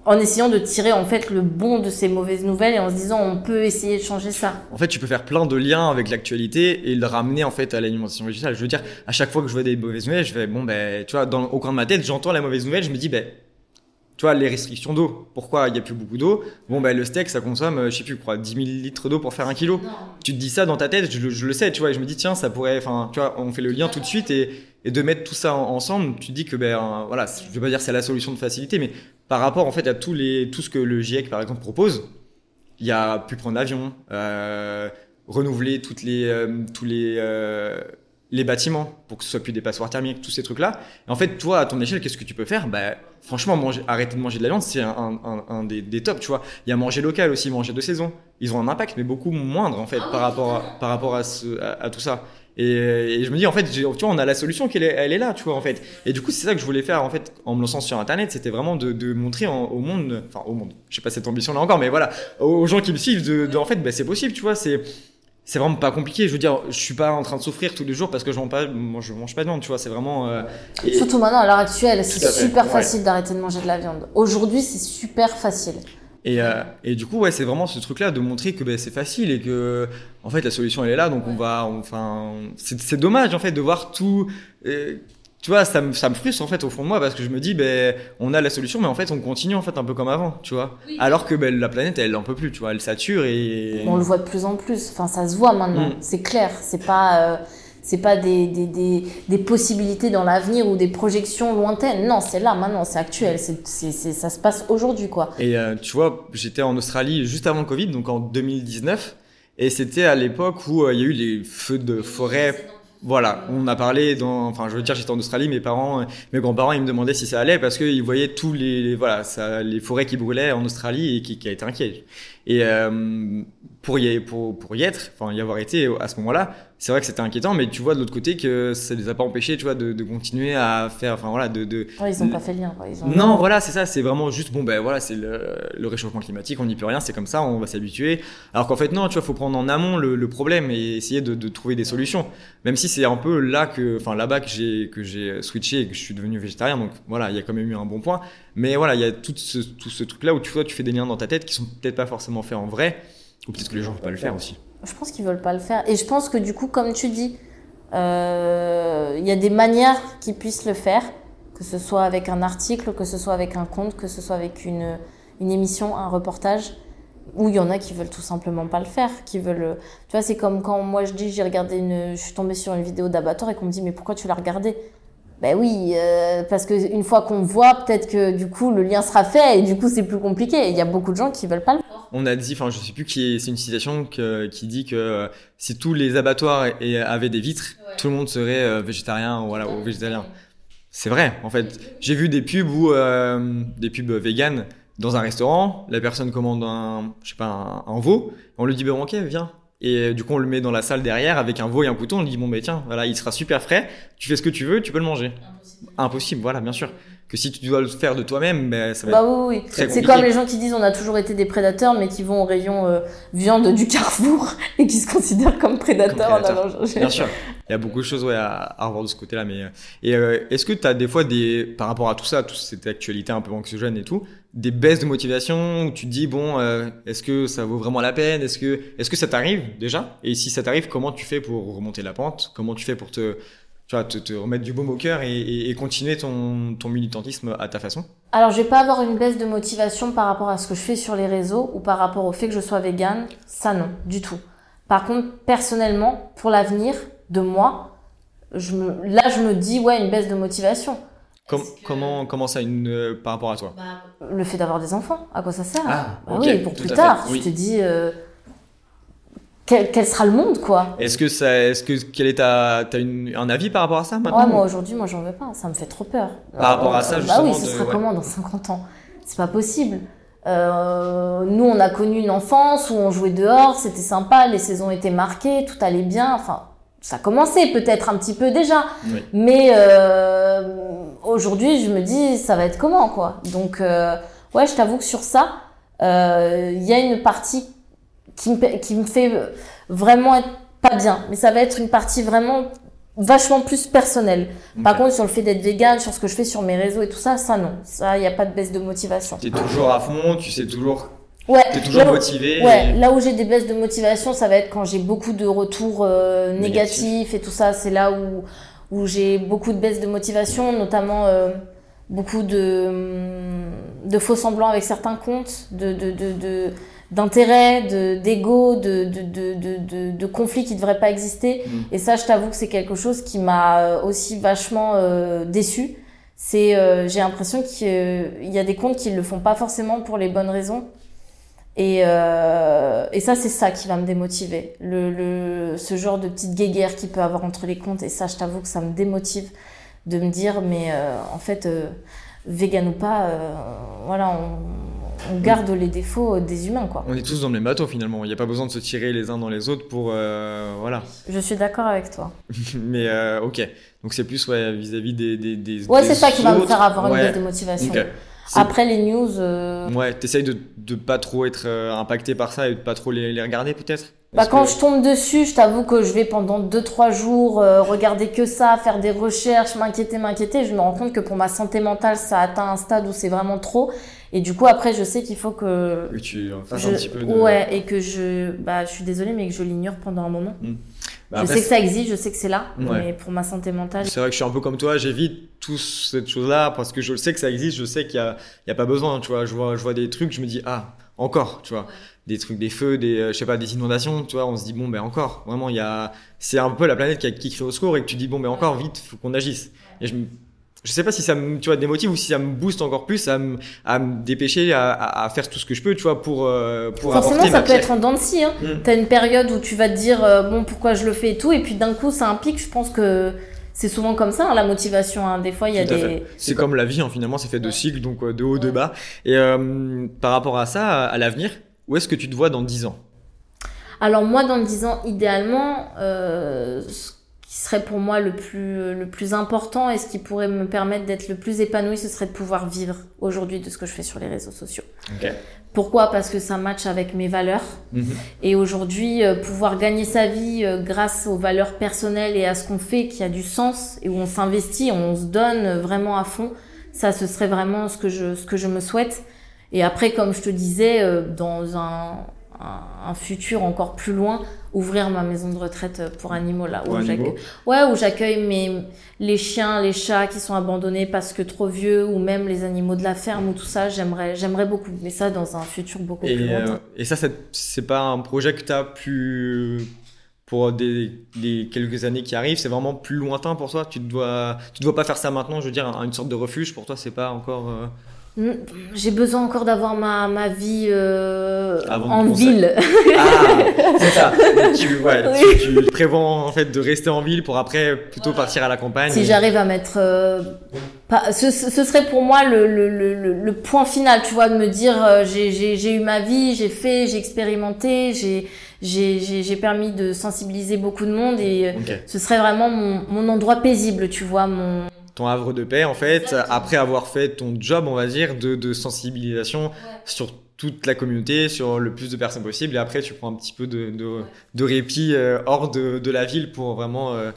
en essayant de tirer en fait le bon de ces mauvaises nouvelles et en se disant on peut essayer de changer ça. En fait, tu peux faire plein de liens avec l'actualité et le ramener en fait à l'alimentation végétale. Je veux dire, à chaque fois que je vois des mauvaises nouvelles, je fais bon ben tu vois dans au coin de ma tête, j'entends la mauvaise nouvelle, je me dis ben tu vois les restrictions d'eau. Pourquoi il y a plus beaucoup d'eau? Bon ben le steak ça consomme euh, je sais plus quoi 10 000 litres d'eau pour faire un kilo. Tu te dis ça dans ta tête, je, je, le sais, tu vois, et je me dis tiens ça pourrait, enfin tu vois, on fait le lien tout de suite et et de mettre tout ça ensemble, tu dis que ben voilà, je vais pas dire c'est la solution de facilité, mais par rapport en fait à tous les tout ce que le GIEC par exemple propose, il y a pu prendre l'avion, euh, renouveler toutes les euh, tous les euh, les bâtiments pour que ce soit plus des passoires thermiques, tous ces trucs-là. Et en fait, toi, à ton échelle, qu'est-ce que tu peux faire? Bah, Franchement, manger, arrêter de manger de la viande, c'est un, un, un, des, des tops, tu vois. Il y a manger local aussi, manger de saison. Ils ont un impact, mais beaucoup moindre, en fait, par rapport à, par rapport à, ce, à tout ça. Et, je me dis en fait, tu vois, on a la solution qu'elle est, elle est là, tu vois en fait. Et du coup, c'est ça que je voulais faire en fait en me lançant sur Internet, c'était vraiment de, de montrer au monde, enfin au monde, j'ai pas cette ambition là encore, mais voilà, aux gens qui me suivent, de, de en fait, bah, c'est possible, tu vois, c'est c'est vraiment pas compliqué. Je veux dire, je suis pas en train de souffrir tous les jours parce que je mange pas, moi, je mange pas de viande, tu vois. C'est vraiment. Euh, Surtout maintenant, à l'heure actuelle, c'est super facile d'arrêter de manger de la viande. Aujourd'hui, c'est super facile. Et, euh, et du coup, ouais, c'est vraiment ce truc-là de montrer que ben, c'est facile et que, en fait, la solution elle est là. Donc on va, enfin, c'est dommage en fait de voir tout. Euh, tu vois, ça me, ça me frustre en fait au fond de moi parce que je me dis, ben, on a la solution, mais en fait, on continue en fait un peu comme avant, tu vois. Alors que ben, la planète, elle en peut plus, tu vois, elle sature et. On le voit de plus en plus. Enfin, ça se voit maintenant. Mm. C'est clair. C'est pas. Euh, c'est pas des, des, des, des, possibilités dans l'avenir ou des projections lointaines. Non, c'est là maintenant, c'est actuel, c'est, c'est, ça se passe aujourd'hui quoi. Et euh, tu vois, j'étais en Australie juste avant le Covid, donc en 2019, et c'était à l'époque où euh, il y a eu les feux de forêt voilà, on a parlé dans, enfin, je veux dire, j'étais en Australie, mes parents, mes grands-parents, ils me demandaient si ça allait parce qu'ils voyaient tous les, voilà, ça, les forêts qui brûlaient en Australie et qui, qui été inquiets. Et euh, pour y, pour, pour y être, enfin y avoir été à ce moment-là, c'est vrai que c'était inquiétant, mais tu vois de l'autre côté que ça les a pas empêchés, tu vois, de, de continuer à faire, enfin voilà, de. de ils ont pas fait lien. Quoi. Ils ont... Non, voilà, c'est ça, c'est vraiment juste bon, ben voilà, c'est le, le, réchauffement climatique, on n'y peut rien, c'est comme ça, on va s'habituer. Alors qu'en fait non, tu vois, faut prendre en amont le, le problème et essayer de, de, trouver des solutions. Même si c'est un peu là que, enfin là-bas que j'ai que j'ai switché et que je suis devenu végétarien, donc voilà, il y a quand même eu un bon point. Mais voilà, il y a tout ce, tout ce truc là où tu vois, tu fais des liens dans ta tête qui sont peut-être pas forcément faits en vrai ou peut-être que les gens ne veulent pas le faire aussi. Je pense qu'ils veulent pas le faire. Et je pense que du coup, comme tu dis, euh, il y a des manières qui puissent le faire, que ce soit avec un article, que ce soit avec un compte, que ce soit avec une, une émission, un reportage, ou il y en a qui veulent tout simplement pas le faire, qui veulent. Tu vois, c'est comme quand moi je dis j'ai regardé une, je suis tombée sur une vidéo d'abattoir et qu'on me dit mais pourquoi tu l'as regardée? Ben oui, euh, parce qu'une fois qu'on voit, peut-être que du coup le lien sera fait et du coup c'est plus compliqué. Il y a beaucoup de gens qui veulent pas le faire. On a dit, enfin je sais plus qui c'est une citation qui dit que euh, si tous les abattoirs avaient des vitres, tout le monde serait euh, végétarien ou voilà ou végétalien. C'est vrai, en fait. J'ai vu des pubs où des pubs vegan dans un restaurant, la personne commande un, je sais pas, un, veau, on lui dit ben ok viens, et euh, du coup, on le met dans la salle derrière avec un veau et un couteau. On lui dit bon, ben tiens, voilà, il sera super frais. Tu fais ce que tu veux, tu peux le manger. Impossible, voilà, bien sûr. Que si tu dois le faire de toi-même, ben, ça va bah oui, oui. C'est comme les gens qui disent on a toujours été des prédateurs, mais qui vont au rayon euh, viande du Carrefour et qui se considèrent comme prédateurs, en allant Bien sûr. Il y a beaucoup de choses ouais, à, revoir de ce côté-là. Mais euh, et est-ce que tu as des fois des par rapport à tout ça, toute cette actualité un peu anxiogène et tout, des baisses de motivation où tu te dis bon euh, est-ce que ça vaut vraiment la peine? Est-ce que est-ce que ça t'arrive déjà? Et si ça t'arrive comment tu fais pour remonter la pente? Comment tu fais pour te tu vois, te, te remettre du baume au cœur et, et, continuer ton, ton militantisme à ta façon Alors, je vais pas avoir une baisse de motivation par rapport à ce que je fais sur les réseaux ou par rapport au fait que je sois végane. Ça, non, du tout. Par contre, personnellement, pour l'avenir de moi, je me, là, je me dis, ouais, une baisse de motivation. Com- Est-ce que- Comment, comment ça, une, euh, par rapport à toi? Bah, le fait d'avoir des enfants, à quoi ça sert? Ah, Bah ok, oui, pour plus tard. fait, oui. Tu te dis, euh, quel, quel sera le monde, quoi Est-ce que ça, est-ce que, quel est ta, t'as une, un avis par rapport à ça maintenant Ouais, moi aujourd'hui, moi j'en veux pas, ça me fait trop peur. Par rapport à ça, Bah justement, oui, ce de- sera ouais. comment dans 50 ans? C'est pas possible. Euh, nous, on a connu une enfance où on jouait dehors, c'était sympa, les saisons étaient marquées, tout allait bien. Enfin, ça commençait peut-être un petit peu déjà, Oui. mais euh, aujourd'hui, je me dis, ça va être comment, quoi? Donc, euh, ouais, je t'avoue que sur ça, euh, il y a une partie qui me, qui me fait vraiment être pas bien, mais ça va être une partie vraiment vachement plus personnelle. Par contre, sur le fait d'être vegan, sur ce que je fais sur mes réseaux et tout ça, ça non. Ça, il n'y a pas de baisse de motivation. T'es toujours à fond, tu sais toujours, Ouais, t'es toujours là où- motivé. Ouais, et- là où j'ai des baisses de motivation, ça va être quand j'ai beaucoup de retours euh, Négatifs. et tout ça. C'est là où, où j'ai beaucoup de baisses de motivation, notamment euh, beaucoup de, hum, de faux semblants avec certains comptes, de, de, de, de, d'intérêt, de, d'ego, de, de, conflits qui ne devraient pas exister. Mm. Et ça, je t'avoue que c'est quelque chose qui m'a euh, aussi vachement euh, déçu. C'est, euh, j'ai l'impression qu'il y a des comptes qui le font pas forcément pour les bonnes raisons. Et, et ça, c'est ça qui va me démotiver. Le, le, ce genre de petite guéguerre qu'il peut avoir entre les comptes. Et ça, je t'avoue que ça me démotive de me dire, mais en fait, vegan ou pas, voilà, on, on garde les défauts des humains, quoi. On est tous dans le même bateau finalement. Il n'y a pas besoin de se tirer les uns dans les autres pour, euh, voilà. Je suis d'accord avec toi. Mais euh, ok. Donc c'est plus ouais, vis-à-vis des, des, des. Ouais, c'est ça qui va me faire avoir une baisse de motivation. Après les news, euh, Ouais, t'essayes de, de pas trop être impacté par ça et de pas trop les, les regarder peut-être? Bah, quand que- je tombe dessus, je t'avoue que je vais pendant 2-3 jours euh, regarder que ça, faire des recherches, m'inquiéter, m'inquiéter. Je me rends compte que pour ma santé mentale, ça atteint un stade où c'est vraiment trop. Et du coup, après, je sais qu'il faut que que tu fasses je... un petit peu de... ouais et que je bah je suis désolée mais que je l'ignore pendant un moment. Bah, je après, sais que ça existe, je sais que c'est là, Ouais. mais pour ma santé mentale, C'est vrai que je suis un peu comme toi, j'évite tout cette chose-là parce que je sais que ça existe, je sais qu'il y a, a pas besoin, tu vois. Je vois, je vois des trucs, je me dis, ah, encore, tu vois. Des trucs, des feux, des, euh, je sais pas, des inondations, tu vois. On se dit, bon, ben encore. Vraiment, il y a, c'est un peu la planète qui, a- qui crie au secours et que tu dis, bon, ben encore, vite, faut qu'on agisse. Et je je sais pas si ça me, tu vois, démotive ou si ça me booste encore plus à me, à me dépêcher à, à, à faire tout ce que je peux, tu vois, pour, euh, pour forcément ça peut être en dents de scie. Hein. Mm. T'as une période où tu vas te dire euh, bon pourquoi je le fais et tout, et puis d'un coup ça implique. Je pense que c'est souvent comme ça hein, la motivation. Hein. Des fois il y a des. C'est comme la vie, hein, finalement, c'est fait de cycles, donc de haut, de bas. Et euh, par rapport à ça, à l'avenir, où est-ce que tu te vois dans 10 ans? Alors moi, dans 10 ans, idéalement, euh, ce qui serait pour moi le plus, le plus important et ce qui pourrait me permettre d'être le plus épanoui, ce serait de pouvoir vivre aujourd'hui de ce que je fais sur les réseaux sociaux. Ok. Pourquoi? Parce que ça matche avec mes valeurs. Mhm. Et aujourd'hui, euh, pouvoir gagner sa vie euh, grâce aux valeurs personnelles et à ce qu'on fait qui a du sens et où on s'investit, on se donne vraiment à fond, ça, ce serait vraiment ce que je, ce que je me souhaite. Et après, comme je te disais, euh, dans un, un, un futur encore plus loin, ouvrir ma maison de retraite euh, pour animaux là, où j'accueille- ouais, où j'accueille mes les chiens, les chats qui sont abandonnés parce que trop vieux, ou même les animaux de la ferme ou tout ça. J'aimerais, j'aimerais beaucoup, mais ça dans un futur beaucoup plus lointain. euh, et ça, c'est- pas un projet que tu as pu pour des, des quelques années qui arrivent, c'est vraiment plus lointain pour toi. Tu te dois, tu dois pas faire ça maintenant. Je veux dire, un- une sorte de refuge pour toi, c'est pas encore. euh, J'ai besoin encore d'avoir ma, ma vie euh, en ville. Ah, c'est ça. Tu, ouais, Oui. tu, tu prévois en fait de rester en ville pour après plutôt partir à la campagne. si et- j'arrive à mettre... euh, pas, ce, ce serait pour moi le, le, le, le- point final, tu vois, de me dire euh, j'ai- eu ma vie, j'ai fait, j'ai expérimenté, j'ai j'ai j'ai j'ai permis de sensibiliser beaucoup de monde et euh, ce serait vraiment mon, mon endroit paisible, tu vois, mon... Ton havre de paix, en fait, Exactement. après avoir fait ton job, on va dire, de, de sensibilisation sur toute la communauté, sur le plus de personnes possible, et après tu prends un petit peu de, de, de répit euh, hors de, de la ville pour vraiment. euh,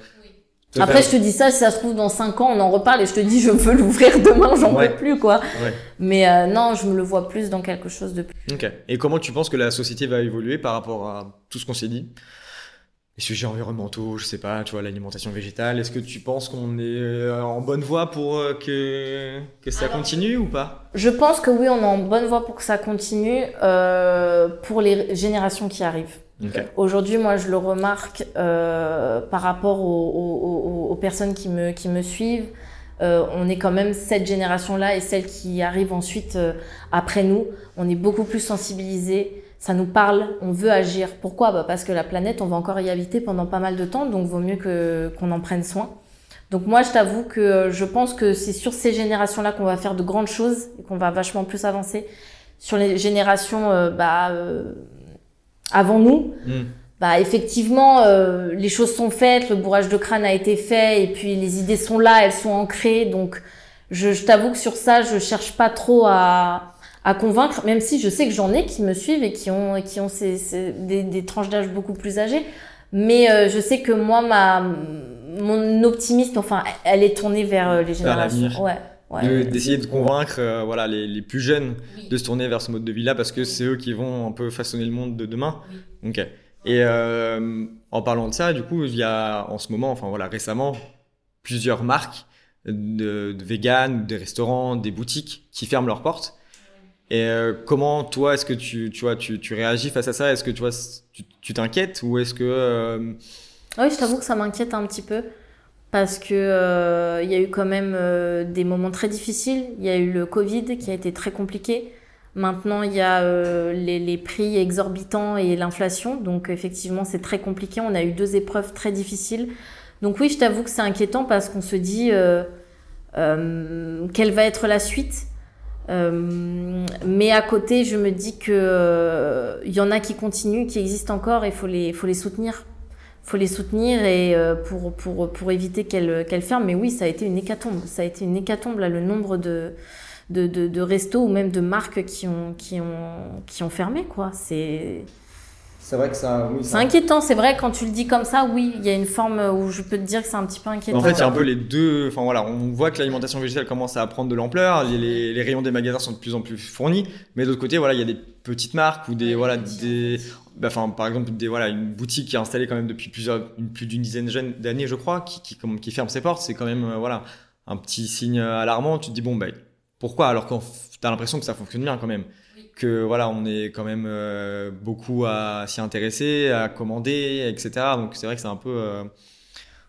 Après, faire- je te dis ça, si ça se trouve dans 5 ans, on en reparle et je te dis je veux l'ouvrir demain, j'en Ouais. peux plus, quoi. Ouais. Mais euh, non, je me le vois plus dans quelque chose de plus. Ok. Et comment tu penses que la société va évoluer par rapport à tout ce qu'on s'est dit? Les sujets environnementaux, je sais pas, tu vois, l'alimentation végétale. Est-ce que tu penses qu'on est euh, en bonne voie pour euh, que, que ça Alors- continue ou pas? Je pense que oui, on est en bonne voie pour que ça continue euh, pour les générations qui arrivent. Aujourd'hui, moi, je le remarque euh, par rapport aux, aux- aux- aux personnes qui me, qui me suivent. euh, on est quand même cette génération-là et celle qui arrive ensuite après nous. On est beaucoup plus sensibilisés. Ça nous parle, on veut agir. Pourquoi? Bah Parce que la planète, on va encore y habiter pendant pas mal de temps, donc vaut mieux que qu'on en prenne soin. Donc moi, je t'avoue que euh, je pense que c'est sur ces générations-là qu'on va faire de grandes choses et qu'on va vachement plus avancer. Sur les générations bah, avant nous, Hmm. bah effectivement euh, les choses sont faites, le bourrage de crâne a été fait et puis les idées sont là, elles sont ancrées. Donc je, je t'avoue que sur ça, je cherche pas trop à, à convaincre, même si je sais que j'en ai qui me suivent et qui ont qui ont ces, ces- des, des tranches d'âge beaucoup plus âgées. Mais euh, je sais que moi ma mon optimisme, enfin, elle est tournée vers euh, les générations. Ouais. ouais. De- D'essayer de convaincre euh, voilà, les, les plus jeunes de se tourner vers ce mode de vie-là parce que c'est eux qui vont un peu façonner le monde de demain. Ok. Et euh, en parlant de ça, du coup, il y a en ce moment, enfin voilà, récemment, plusieurs marques de, de vegan, des restaurants, des boutiques qui ferment leurs portes. Et euh, comment toi, est-ce que tu, tu vois, tu, tu réagis face à ça? Est-ce que tu vois, tu t'inquiètes ou est-ce que euh, Oui, je t'avoue que ça m'inquiète un petit peu parce que euh, il y a eu quand même euh, des moments très difficiles. Il y a eu le Covid qui a été très compliqué. Maintenant, il y a euh, les, les prix exorbitants et l'inflation. Donc, effectivement, c'est très compliqué. On a eu deux épreuves très difficiles. Donc, oui, je t'avoue que c'est inquiétant parce qu'on se dit quelle va être la suite. Euh, mais à côté, je me dis que euh, il y en a qui continuent, qui existent encore, et faut les, faut les soutenir faut les soutenir et euh, pour, pour, pour éviter qu'elles qu'elles ferment. Mais oui, ça a été une hécatombe. Ça a été une hécatombe, là, le nombre de, de, de, de restos ou même de marques qui ont, qui ont, qui ont fermé, quoi. C'est c'est vrai que ça, oui, c'est inquiétant. C'est vrai, quand tu le dis comme ça, oui, il y a une forme où je peux te dire que c'est un petit peu inquiétant. En fait, il y a un peu les deux. Enfin voilà, on voit que l'alimentation végétale commence à prendre de l'ampleur. Les, les, les rayons des magasins sont de plus en plus fournis, mais d'autre côté, voilà, il y a des petites marques ou des voilà des. bah, Enfin, par exemple, des voilà une boutique qui est installée quand même depuis plusieurs, une- plus d'une dizaine d'années, je crois, qui qui, comme- qui ferme ses portes. C'est quand même euh, voilà un petit signe alarmant. Tu te dis bon ben pourquoi? Alors qu'on t'as l'impression que ça fonctionne bien quand même que voilà on est quand même euh, beaucoup à s'y intéresser à commander etc donc c'est vrai que c'est un peu euh,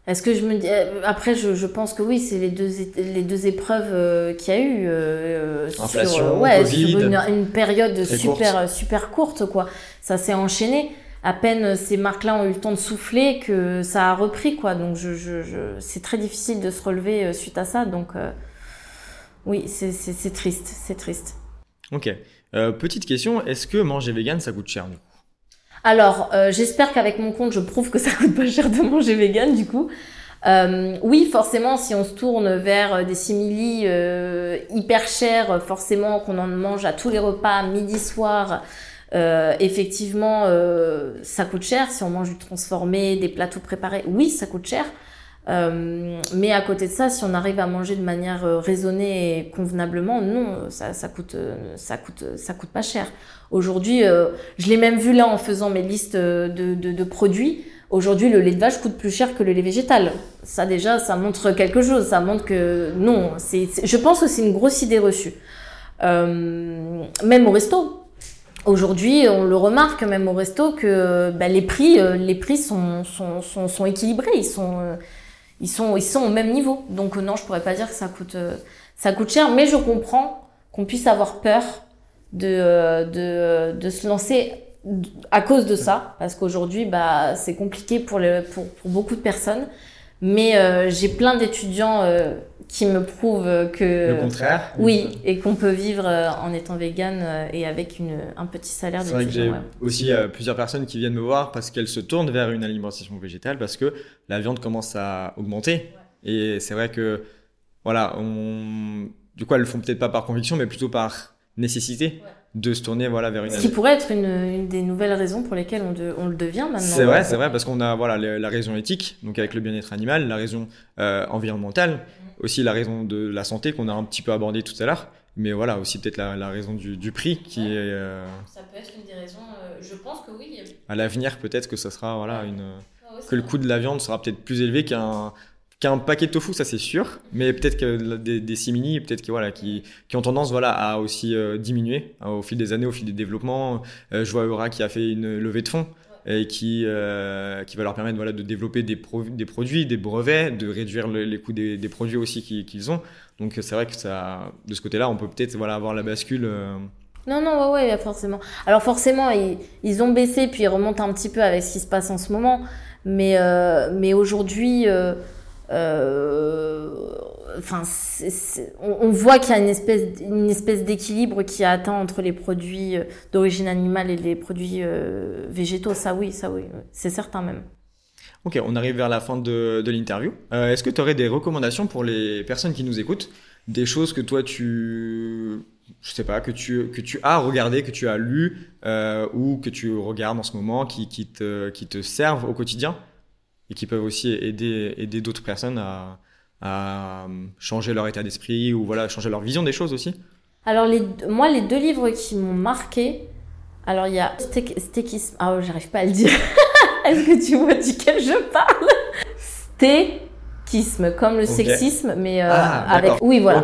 Est-ce que je me dis euh, après je, je pense que oui c'est les deux les deux épreuves euh, qu'il y a eu euh, sur, Inflation, euh, ouais, Covid. sur une, une période super super courte quoi. Ça s'est enchaîné. À peine ces marques-là ont eu le temps de souffler que ça a repris quoi. Donc je, je, je c'est très difficile de se relever suite à ça. Donc euh, oui c'est c'est c'est triste. C'est triste. Ok. Euh, petite question, est-ce que manger vegan ça coûte cher du coup? Alors, euh, j'espère qu'avec mon compte, je prouve que ça coûte pas cher de manger vegan, du coup. Euh, oui, forcément, si on se tourne vers euh, des simili hyper chers, forcément qu'on en mange à tous les repas, midi, soir, effectivement, ça coûte cher. Si on mange du transformé, des plateaux préparés, oui, ça coûte cher. Euh, mais à côté de ça, si on arrive à manger de manière euh, raisonnée et convenablement, non, ça, ça coûte, euh, ça coûte, ça coûte pas cher. Aujourd'hui, je l'ai même vu là en faisant mes listes de, produits. Aujourd'hui, le lait de vache coûte plus cher que le lait végétal. Ça déjà, ça montre quelque chose. Ça montre que non, je pense que c'est une grosse idée reçue. Même au resto. Aujourd'hui, on le remarque même au resto que bah, les prix, les prix sont, équilibrés. Ils sont, ils sont, ils sont au même niveau. Donc euh, non, je pourrais pas dire que ça coûte, euh, ça coûte cher. Mais je comprends qu'on puisse avoir peur de, euh, de, de se lancer à cause de ça, parce qu'aujourd'hui, bah, c'est compliqué pour, le, pour, pour beaucoup de personnes. Mais euh, j'ai plein d'étudiants euh, qui me prouvent que Le contraire oui, et qu'on peut vivre euh, en étant vegan euh, et avec une, un petit salaire C'est vrai que j'ai ouais. aussi euh, plusieurs personnes qui viennent me voir parce qu'elles se tournent vers une alimentation végétale parce que la viande commence à augmenter. Et c'est vrai que, voilà, on... du coup, elles le font peut-être pas par conviction, mais plutôt par nécessité de se tourner voilà, vers une Ce qui pourrait être une, une des nouvelles raisons pour lesquelles on, de- on le devient maintenant. C'est vrai, c'est vrai, parce qu'on a voilà le- la raison éthique, donc avec le bien-être animal, la raison euh, environnementale, aussi la raison de la santé qu'on a un petit peu abordé tout à l'heure, mais voilà aussi peut-être la, la raison du, du prix qui est euh, Ça peut être une des raisons. euh, je pense que oui. à l'avenir peut-être que ça sera voilà une que le coût de la viande sera peut-être plus élevé qu'un qu'un paquet de tofu, ça c'est sûr, mais peut-être que des, des simili, peut-être que voilà, qui, qui ont tendance voilà à aussi euh, diminuer hein, au fil des années, au fil des développements. Euh, je vois Eura qui a fait une levée de fonds et qui, euh, qui va leur permettre voilà, de développer des, pro- des produits, des brevets, de réduire le- les coûts des, des produits aussi qu'ils ont. Donc c'est vrai que ça, de ce côté-là, on peut peut-être voilà, avoir la bascule. Non, non, ouais, ouais, forcément. Alors forcément, ils, ils ont baissé, puis ils remontent un petit peu avec ce qui se passe en ce moment. Mais, euh, mais aujourd'hui, euh, enfin, c'est- c'est- on, voit qu'il y a une espèce, d'équilibre qui est atteint entre les produits euh, d'origine animale et les produits euh, végétaux. Ça, oui, ça, oui, c'est certain même. Ok, on arrive vers la fin de, l'interview. Euh, Est-ce que tu aurais des recommandations pour les personnes qui nous écoutent? Des choses que toi tu. Je sais pas, que tu, que tu as regardé, que tu as lu euh, ou que tu regardes en ce moment qui, te, qui te servent au quotidien? Et qui peuvent aussi aider, aider d'autres personnes à, à changer leur état d'esprit ou voilà, changer leur vision des choses aussi Alors, les, moi, les deux livres qui m'ont marqué, alors il y a Stekisme. Ah, oh, j'arrive pas à le dire. Est-ce que tu vois duquel je parle? Stekisme, comme le sexisme, mais euh, Ah, avec. Oui, voilà.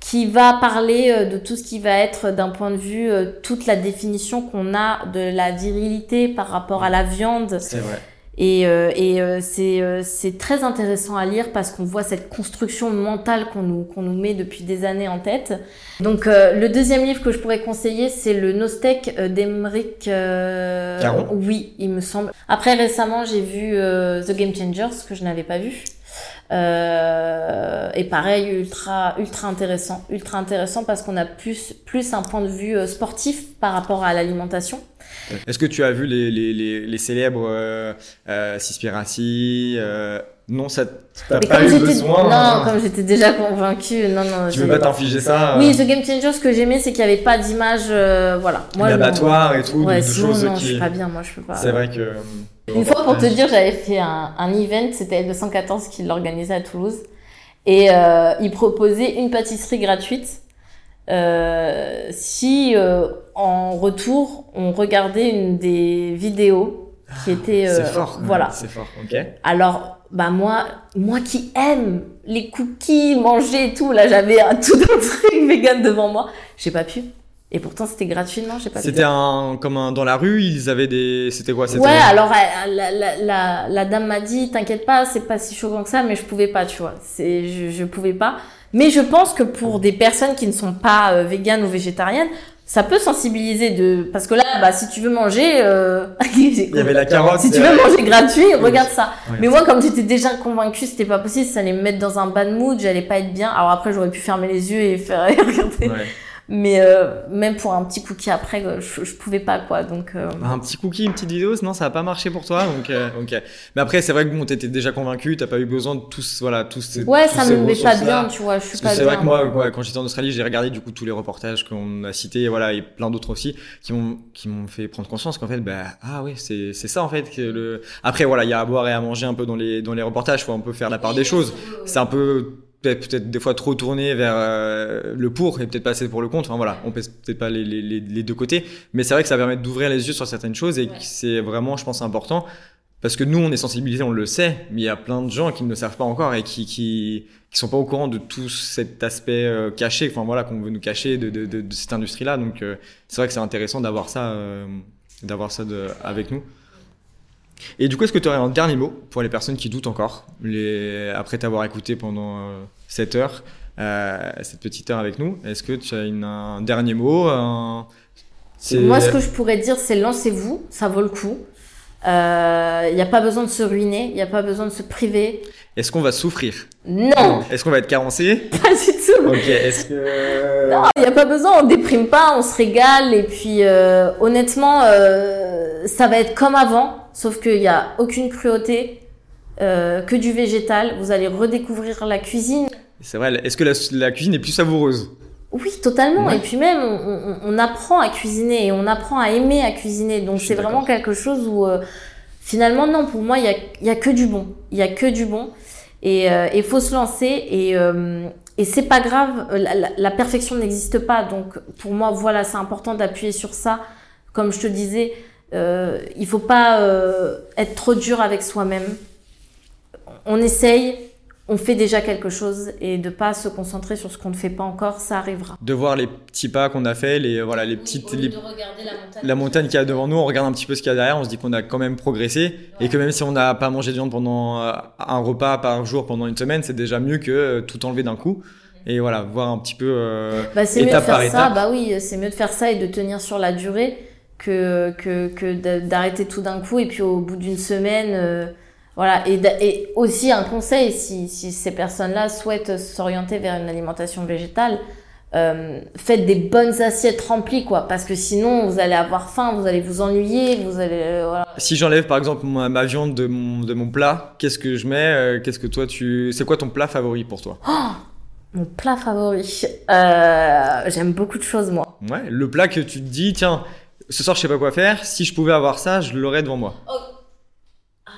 Qui va parler euh, de tout ce qui va être d'un point de vue, euh, toute la définition qu'on a de la virilité par rapport à la viande. c'est vrai. Et, euh, et euh, c'est euh, très intéressant à lire parce qu'on voit cette construction mentale qu'on nous, qu'on nous met depuis des années en tête. Donc euh, le deuxième livre que je pourrais conseiller, c'est le Nostek euh, d'Emeric euh, Caron Oui, il me semble. Après récemment, j'ai vu euh, The Game Changers que je n'avais pas vu. Euh, et pareil, ultra ultra intéressant, ultra intéressant parce qu'on a plus plus un point de vue euh, sportif par rapport à l'alimentation. Est-ce que tu as vu les, les, les, les célèbres euh, euh, euh, Non, ça t'as pas eu besoin. non, hein. comme j'étais déjà convaincue, non non. Tu veux pas t'infliger ça Oui, euh, The Game Changer, ce que j'aimais, c'est qu'il n'y avait pas d'image, euh, voilà. non. d'abattoir et tout, Ouais, de sinon, choses non, qui- je suis pas bien, moi, je peux pas. C'est vrai que. Une fois, pour te dire, j'avais fait un, un event, c'était L214 qui l'organisait à Toulouse, et euh, il proposait une pâtisserie gratuite euh, si, euh, en retour, on regardait une des vidéos qui était... euh, fort. Voilà. C'est fort, ok. Alors, bah moi, moi qui aime les cookies, manger et tout, là j'avais un tout un truc vegan devant moi, j'ai pas pu. Et pourtant c'était gratuit, non, j'ai pas pu. C'était un comme un dans la rue, ils avaient des. C'était quoi C'était Ouais, alors la, la, la, la dame m'a dit, t'inquiète pas, c'est pas si choquant que ça, mais je pouvais pas, tu vois. C'est, je, je pouvais pas. Mais je pense que pour des personnes qui ne sont pas euh, véganes ou végétariennes, ça peut sensibiliser de, parce que là, bah, si tu veux manger, euh... Il y avait la carotte. Si tu veux manger gratuit, regarde ça. Mais moi, comme j'étais déjà convaincue, c'était pas possible, ça allait me mettre dans un bad mood, j'allais pas être bien. Alors après, j'aurais pu fermer les yeux et faire regarder. Ouais. Mais euh, même pour un petit cookie après, euh, je, je pouvais pas quoi. Donc euh, Un petit cookie, une petite vidéo, non, ça a pas marché pour toi, donc euh, ok. Mais après, c'est vrai que bon, t'étais déjà convaincu, t'as pas eu besoin de tous, voilà, tous ces. ouais, tous ça ces me met pas bien, tu vois. Je suis pas c'est vrai que moi, ouais, quand j'étais en Australie, j'ai regardé du coup tous les reportages qu'on a cités, voilà, et plein d'autres aussi, qui m'ont qui m'ont fait prendre conscience qu'en fait, bah ah oui, c'est c'est ça en fait que le. Après voilà, il y a à boire et à manger un peu dans les dans les reportages, faut un peu faire la part des choses. C'est un peu peut-être des fois trop tourné vers euh, le pour et peut-être pas assez pour le contre. Enfin voilà, on pèse peut-être pas les, les, deux côtés, mais c'est vrai que ça permet d'ouvrir les yeux sur certaines choses et que c'est vraiment, je pense, important. Parce que nous, on est sensibilisés, on le sait, mais il y a plein de gens qui ne le savent pas encore et qui, qui, qui sont pas au courant de tout cet aspect euh, caché, enfin voilà, qu'on veut nous cacher de, de, de, de cette industrie-là. Donc, euh, c'est vrai que c'est intéressant d'avoir ça, d'avoir ça de, avec nous. Et du coup, est-ce que tu aurais un dernier mot pour les personnes qui doutent encore, les, après t'avoir écouté pendant euh, cette heure, euh, cette petite heure avec nous Est-ce que tu as une, un dernier mot un- Moi, ce que je pourrais dire, c'est lancez-vous, ça vaut le coup. Il n'y a pas besoin de se ruiner, il n'y a pas besoin de se priver. Est-ce qu'on va souffrir? Non, Est-ce qu'on va être carencé? Pas du tout. Ok, est-ce que... Non, il n'y a pas besoin, on déprime pas, on se régale. Et puis, euh, honnêtement, euh, ça va être comme avant, sauf qu'il n'y a aucune cruauté, euh, que du végétal. Vous allez redécouvrir la cuisine. C'est vrai, est-ce que la, la cuisine est plus savoureuse? Oui, totalement. Ouais. Et puis même, on, apprend à cuisiner et on apprend à aimer à cuisiner. Donc c'est vraiment quelque chose où euh, finalement, non, pour moi, il y a, y a que du bon. Il y a que du bon. Et il faut se lancer et, euh, et c'est pas grave, la, la- la perfection n'existe pas. Donc pour moi, voilà, c'est important d'appuyer sur ça. Comme je te disais, euh, il faut pas euh, être trop dur avec soi-même. On essaye, on fait déjà quelque chose et de pas se concentrer sur ce qu'on ne fait pas encore, ça arrivera. De voir les petits pas qu'on a fait, les voilà les petites les- de regarder la montagne. la montagne qu'il y a devant nous, on regarde un petit peu ce qu'il y a derrière, on se dit qu'on a quand même progressé et que même si on n'a pas mangé de viande pendant euh, un repas par jour pendant une semaine, c'est déjà mieux que euh, tout enlever d'un coup. Et voilà, voir un petit peu. euh, Bah, c'est mieux de étape par ça, étape. bah oui, c'est mieux de faire ça et de tenir sur la durée que, que, que d'a- d'arrêter tout d'un coup et puis au bout d'une semaine, euh, voilà. Et, aussi un conseil, si, si ces personnes-là souhaitent s'orienter vers une alimentation végétale, euh, faites des bonnes assiettes remplies, quoi, parce que sinon vous allez avoir faim, vous allez vous ennuyer, vous allez, euh, voilà. Si j'enlève par exemple ma, ma viande de mon, de mon plat, qu'est-ce que je mets Qu'est-ce que toi tu. C'est quoi ton plat favori pour toi? Mon plat favori, euh, j'aime beaucoup de choses, moi. Ouais, le plat que tu te dis, tiens, ce soir je sais pas quoi faire, si je pouvais avoir ça, je l'aurais devant moi. Ah,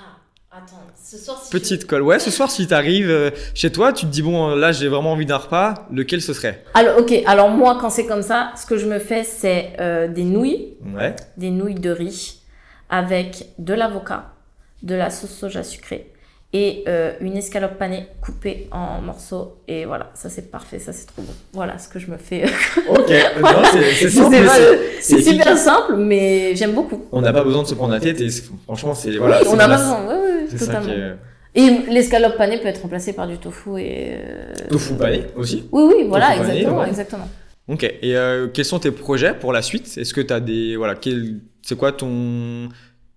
attends, ce soir, si Petite colle. Ouais, ce soir si t'arrives euh, chez toi, tu te dis, bon, là j'ai vraiment envie d'un repas, lequel ce serait? Alors, ok, alors moi, quand c'est comme ça, ce que je me fais, c'est euh, des nouilles, Ouais. des nouilles de riz avec de l'avocat, de la sauce soja sucrée et euh, une escalope panée coupée en morceaux. Et voilà, ça c'est parfait, ça c'est trop bon. Voilà ce que je me fais. Ok, non, c'est- c'est simple, pas, super simple, mais j'aime beaucoup. On n'a pas besoin de se prendre la tête et franchement, c'est voilà. Oui, on a voilà, besoin, oui, oui, totalement. est. Et l'escalope panée peut être remplacée par du tofu et. euh, Tofu pané aussi. Oui, oui, voilà, Tofu exactement. Ok. Et euh, quels sont tes projets pour la suite? Est-ce que tu as des voilà, quel, c'est quoi ton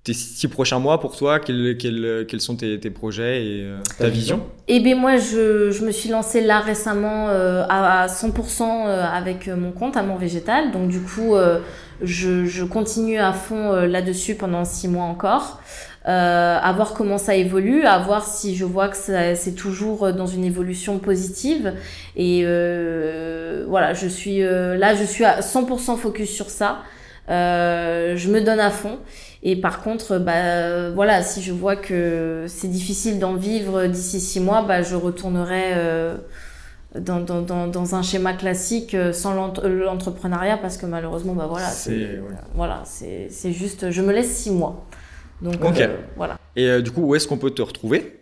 tes six prochains mois pour toi quels, quels, quels sont tes, tes projets et euh, ta vision? Eh bien moi je, je me suis lancée là récemment euh, à, à 100% euh, avec mon compte Amour Végétal. Donc du coup euh, je, je continue à fond euh, là-dessus pendant six mois encore. Euh, à voir comment ça évolue, à voir si je vois que c'est toujours dans une évolution positive. Et euh, voilà, je suis euh, là, je suis à 100% focus sur ça. Euh, je me donne à fond. Et par contre, bah euh, voilà, si je vois que c'est difficile d'en vivre d'ici six mois, bah je retournerai euh, dans, dans, dans, dans un schéma classique euh, sans l'ent- l'entrepreneuriat parce que malheureusement, bah voilà, C'est- c'est ouais. voilà, c'est juste, je me laisse six mois. Donc euh, voilà. Et euh, du coup, où est-ce qu'on peut te retrouver?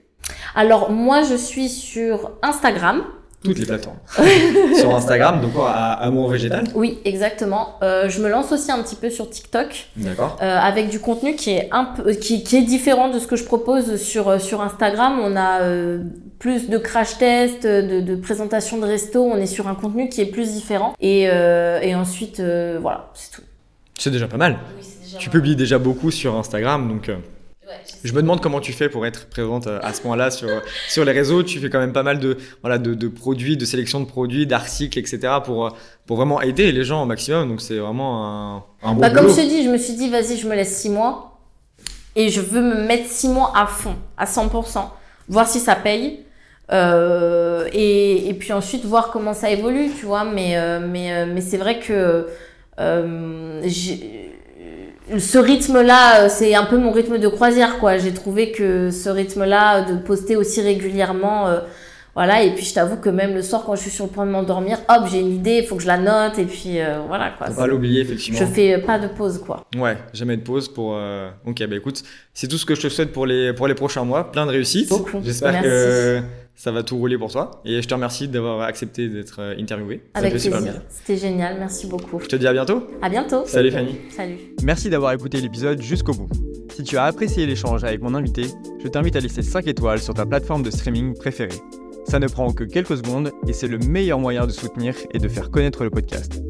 Alors moi, je suis sur Instagram. Toutes les plateformes. Sur Instagram, donc quoi, à Amour Végétal. Oui, exactement. Euh, je me lance aussi un petit peu sur TikTok. D'accord. euh, avec du contenu qui est un peu qui, qui est différent de ce que je propose sur euh, sur Instagram on a euh, plus de crash tests de, de présentation de resto on est sur un contenu qui est plus différent et euh, et ensuite euh, voilà c'est tout C'est déjà pas mal. Tu publies déjà beaucoup sur Instagram, donc euh, je me demande comment tu fais pour être présente euh, à ce point-là sur, sur les réseaux. Tu fais quand même pas mal de, voilà, de, de produits, de sélection de produits, d'articles, etc. pour, euh, pour vraiment aider les gens au maximum. Donc c'est vraiment un, un bon bah, comme je te dis je me suis dit vas-y je me laisse six mois et je veux me mettre six mois à fond à 100% voir si ça paye euh, et, et puis ensuite voir comment ça évolue tu vois mais euh, mais euh, mais c'est vrai que euh, j'ai- ce rythme-là, euh, c'est un peu mon rythme de croisière, quoi. J'ai trouvé que ce rythme-là, de poster aussi régulièrement, euh, voilà. Et puis, je t'avoue que même le soir, quand je suis sur le point de m'endormir, hop, j'ai une idée, il faut que je la note, et puis euh, voilà, quoi. Faut pas l'oublier, effectivement. Je fais pas de pause, quoi. Ouais, jamais de pause pour. euh, Ok, bah écoute, c'est tout ce que je te souhaite pour les, pour les prochains mois. Plein de réussite. J'espère que ça va tout rouler pour toi. Et je te remercie d'avoir accepté d'être euh, interviewé. Avec plaisir. C'était génial, merci beaucoup. Je te dis à bientôt. À bientôt. Salut Fanny. Salut. Merci d'avoir écouté l'épisode jusqu'au bout. Si tu as apprécié l'échange avec mon invité, je t'invite à laisser 5 étoiles sur ta plateforme de streaming préférée. Ça ne prend que quelques secondes et c'est le meilleur moyen de soutenir et de faire connaître le podcast.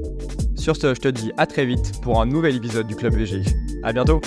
Sur ce, je te dis à très vite pour un nouvel épisode du Club VG. À bientôt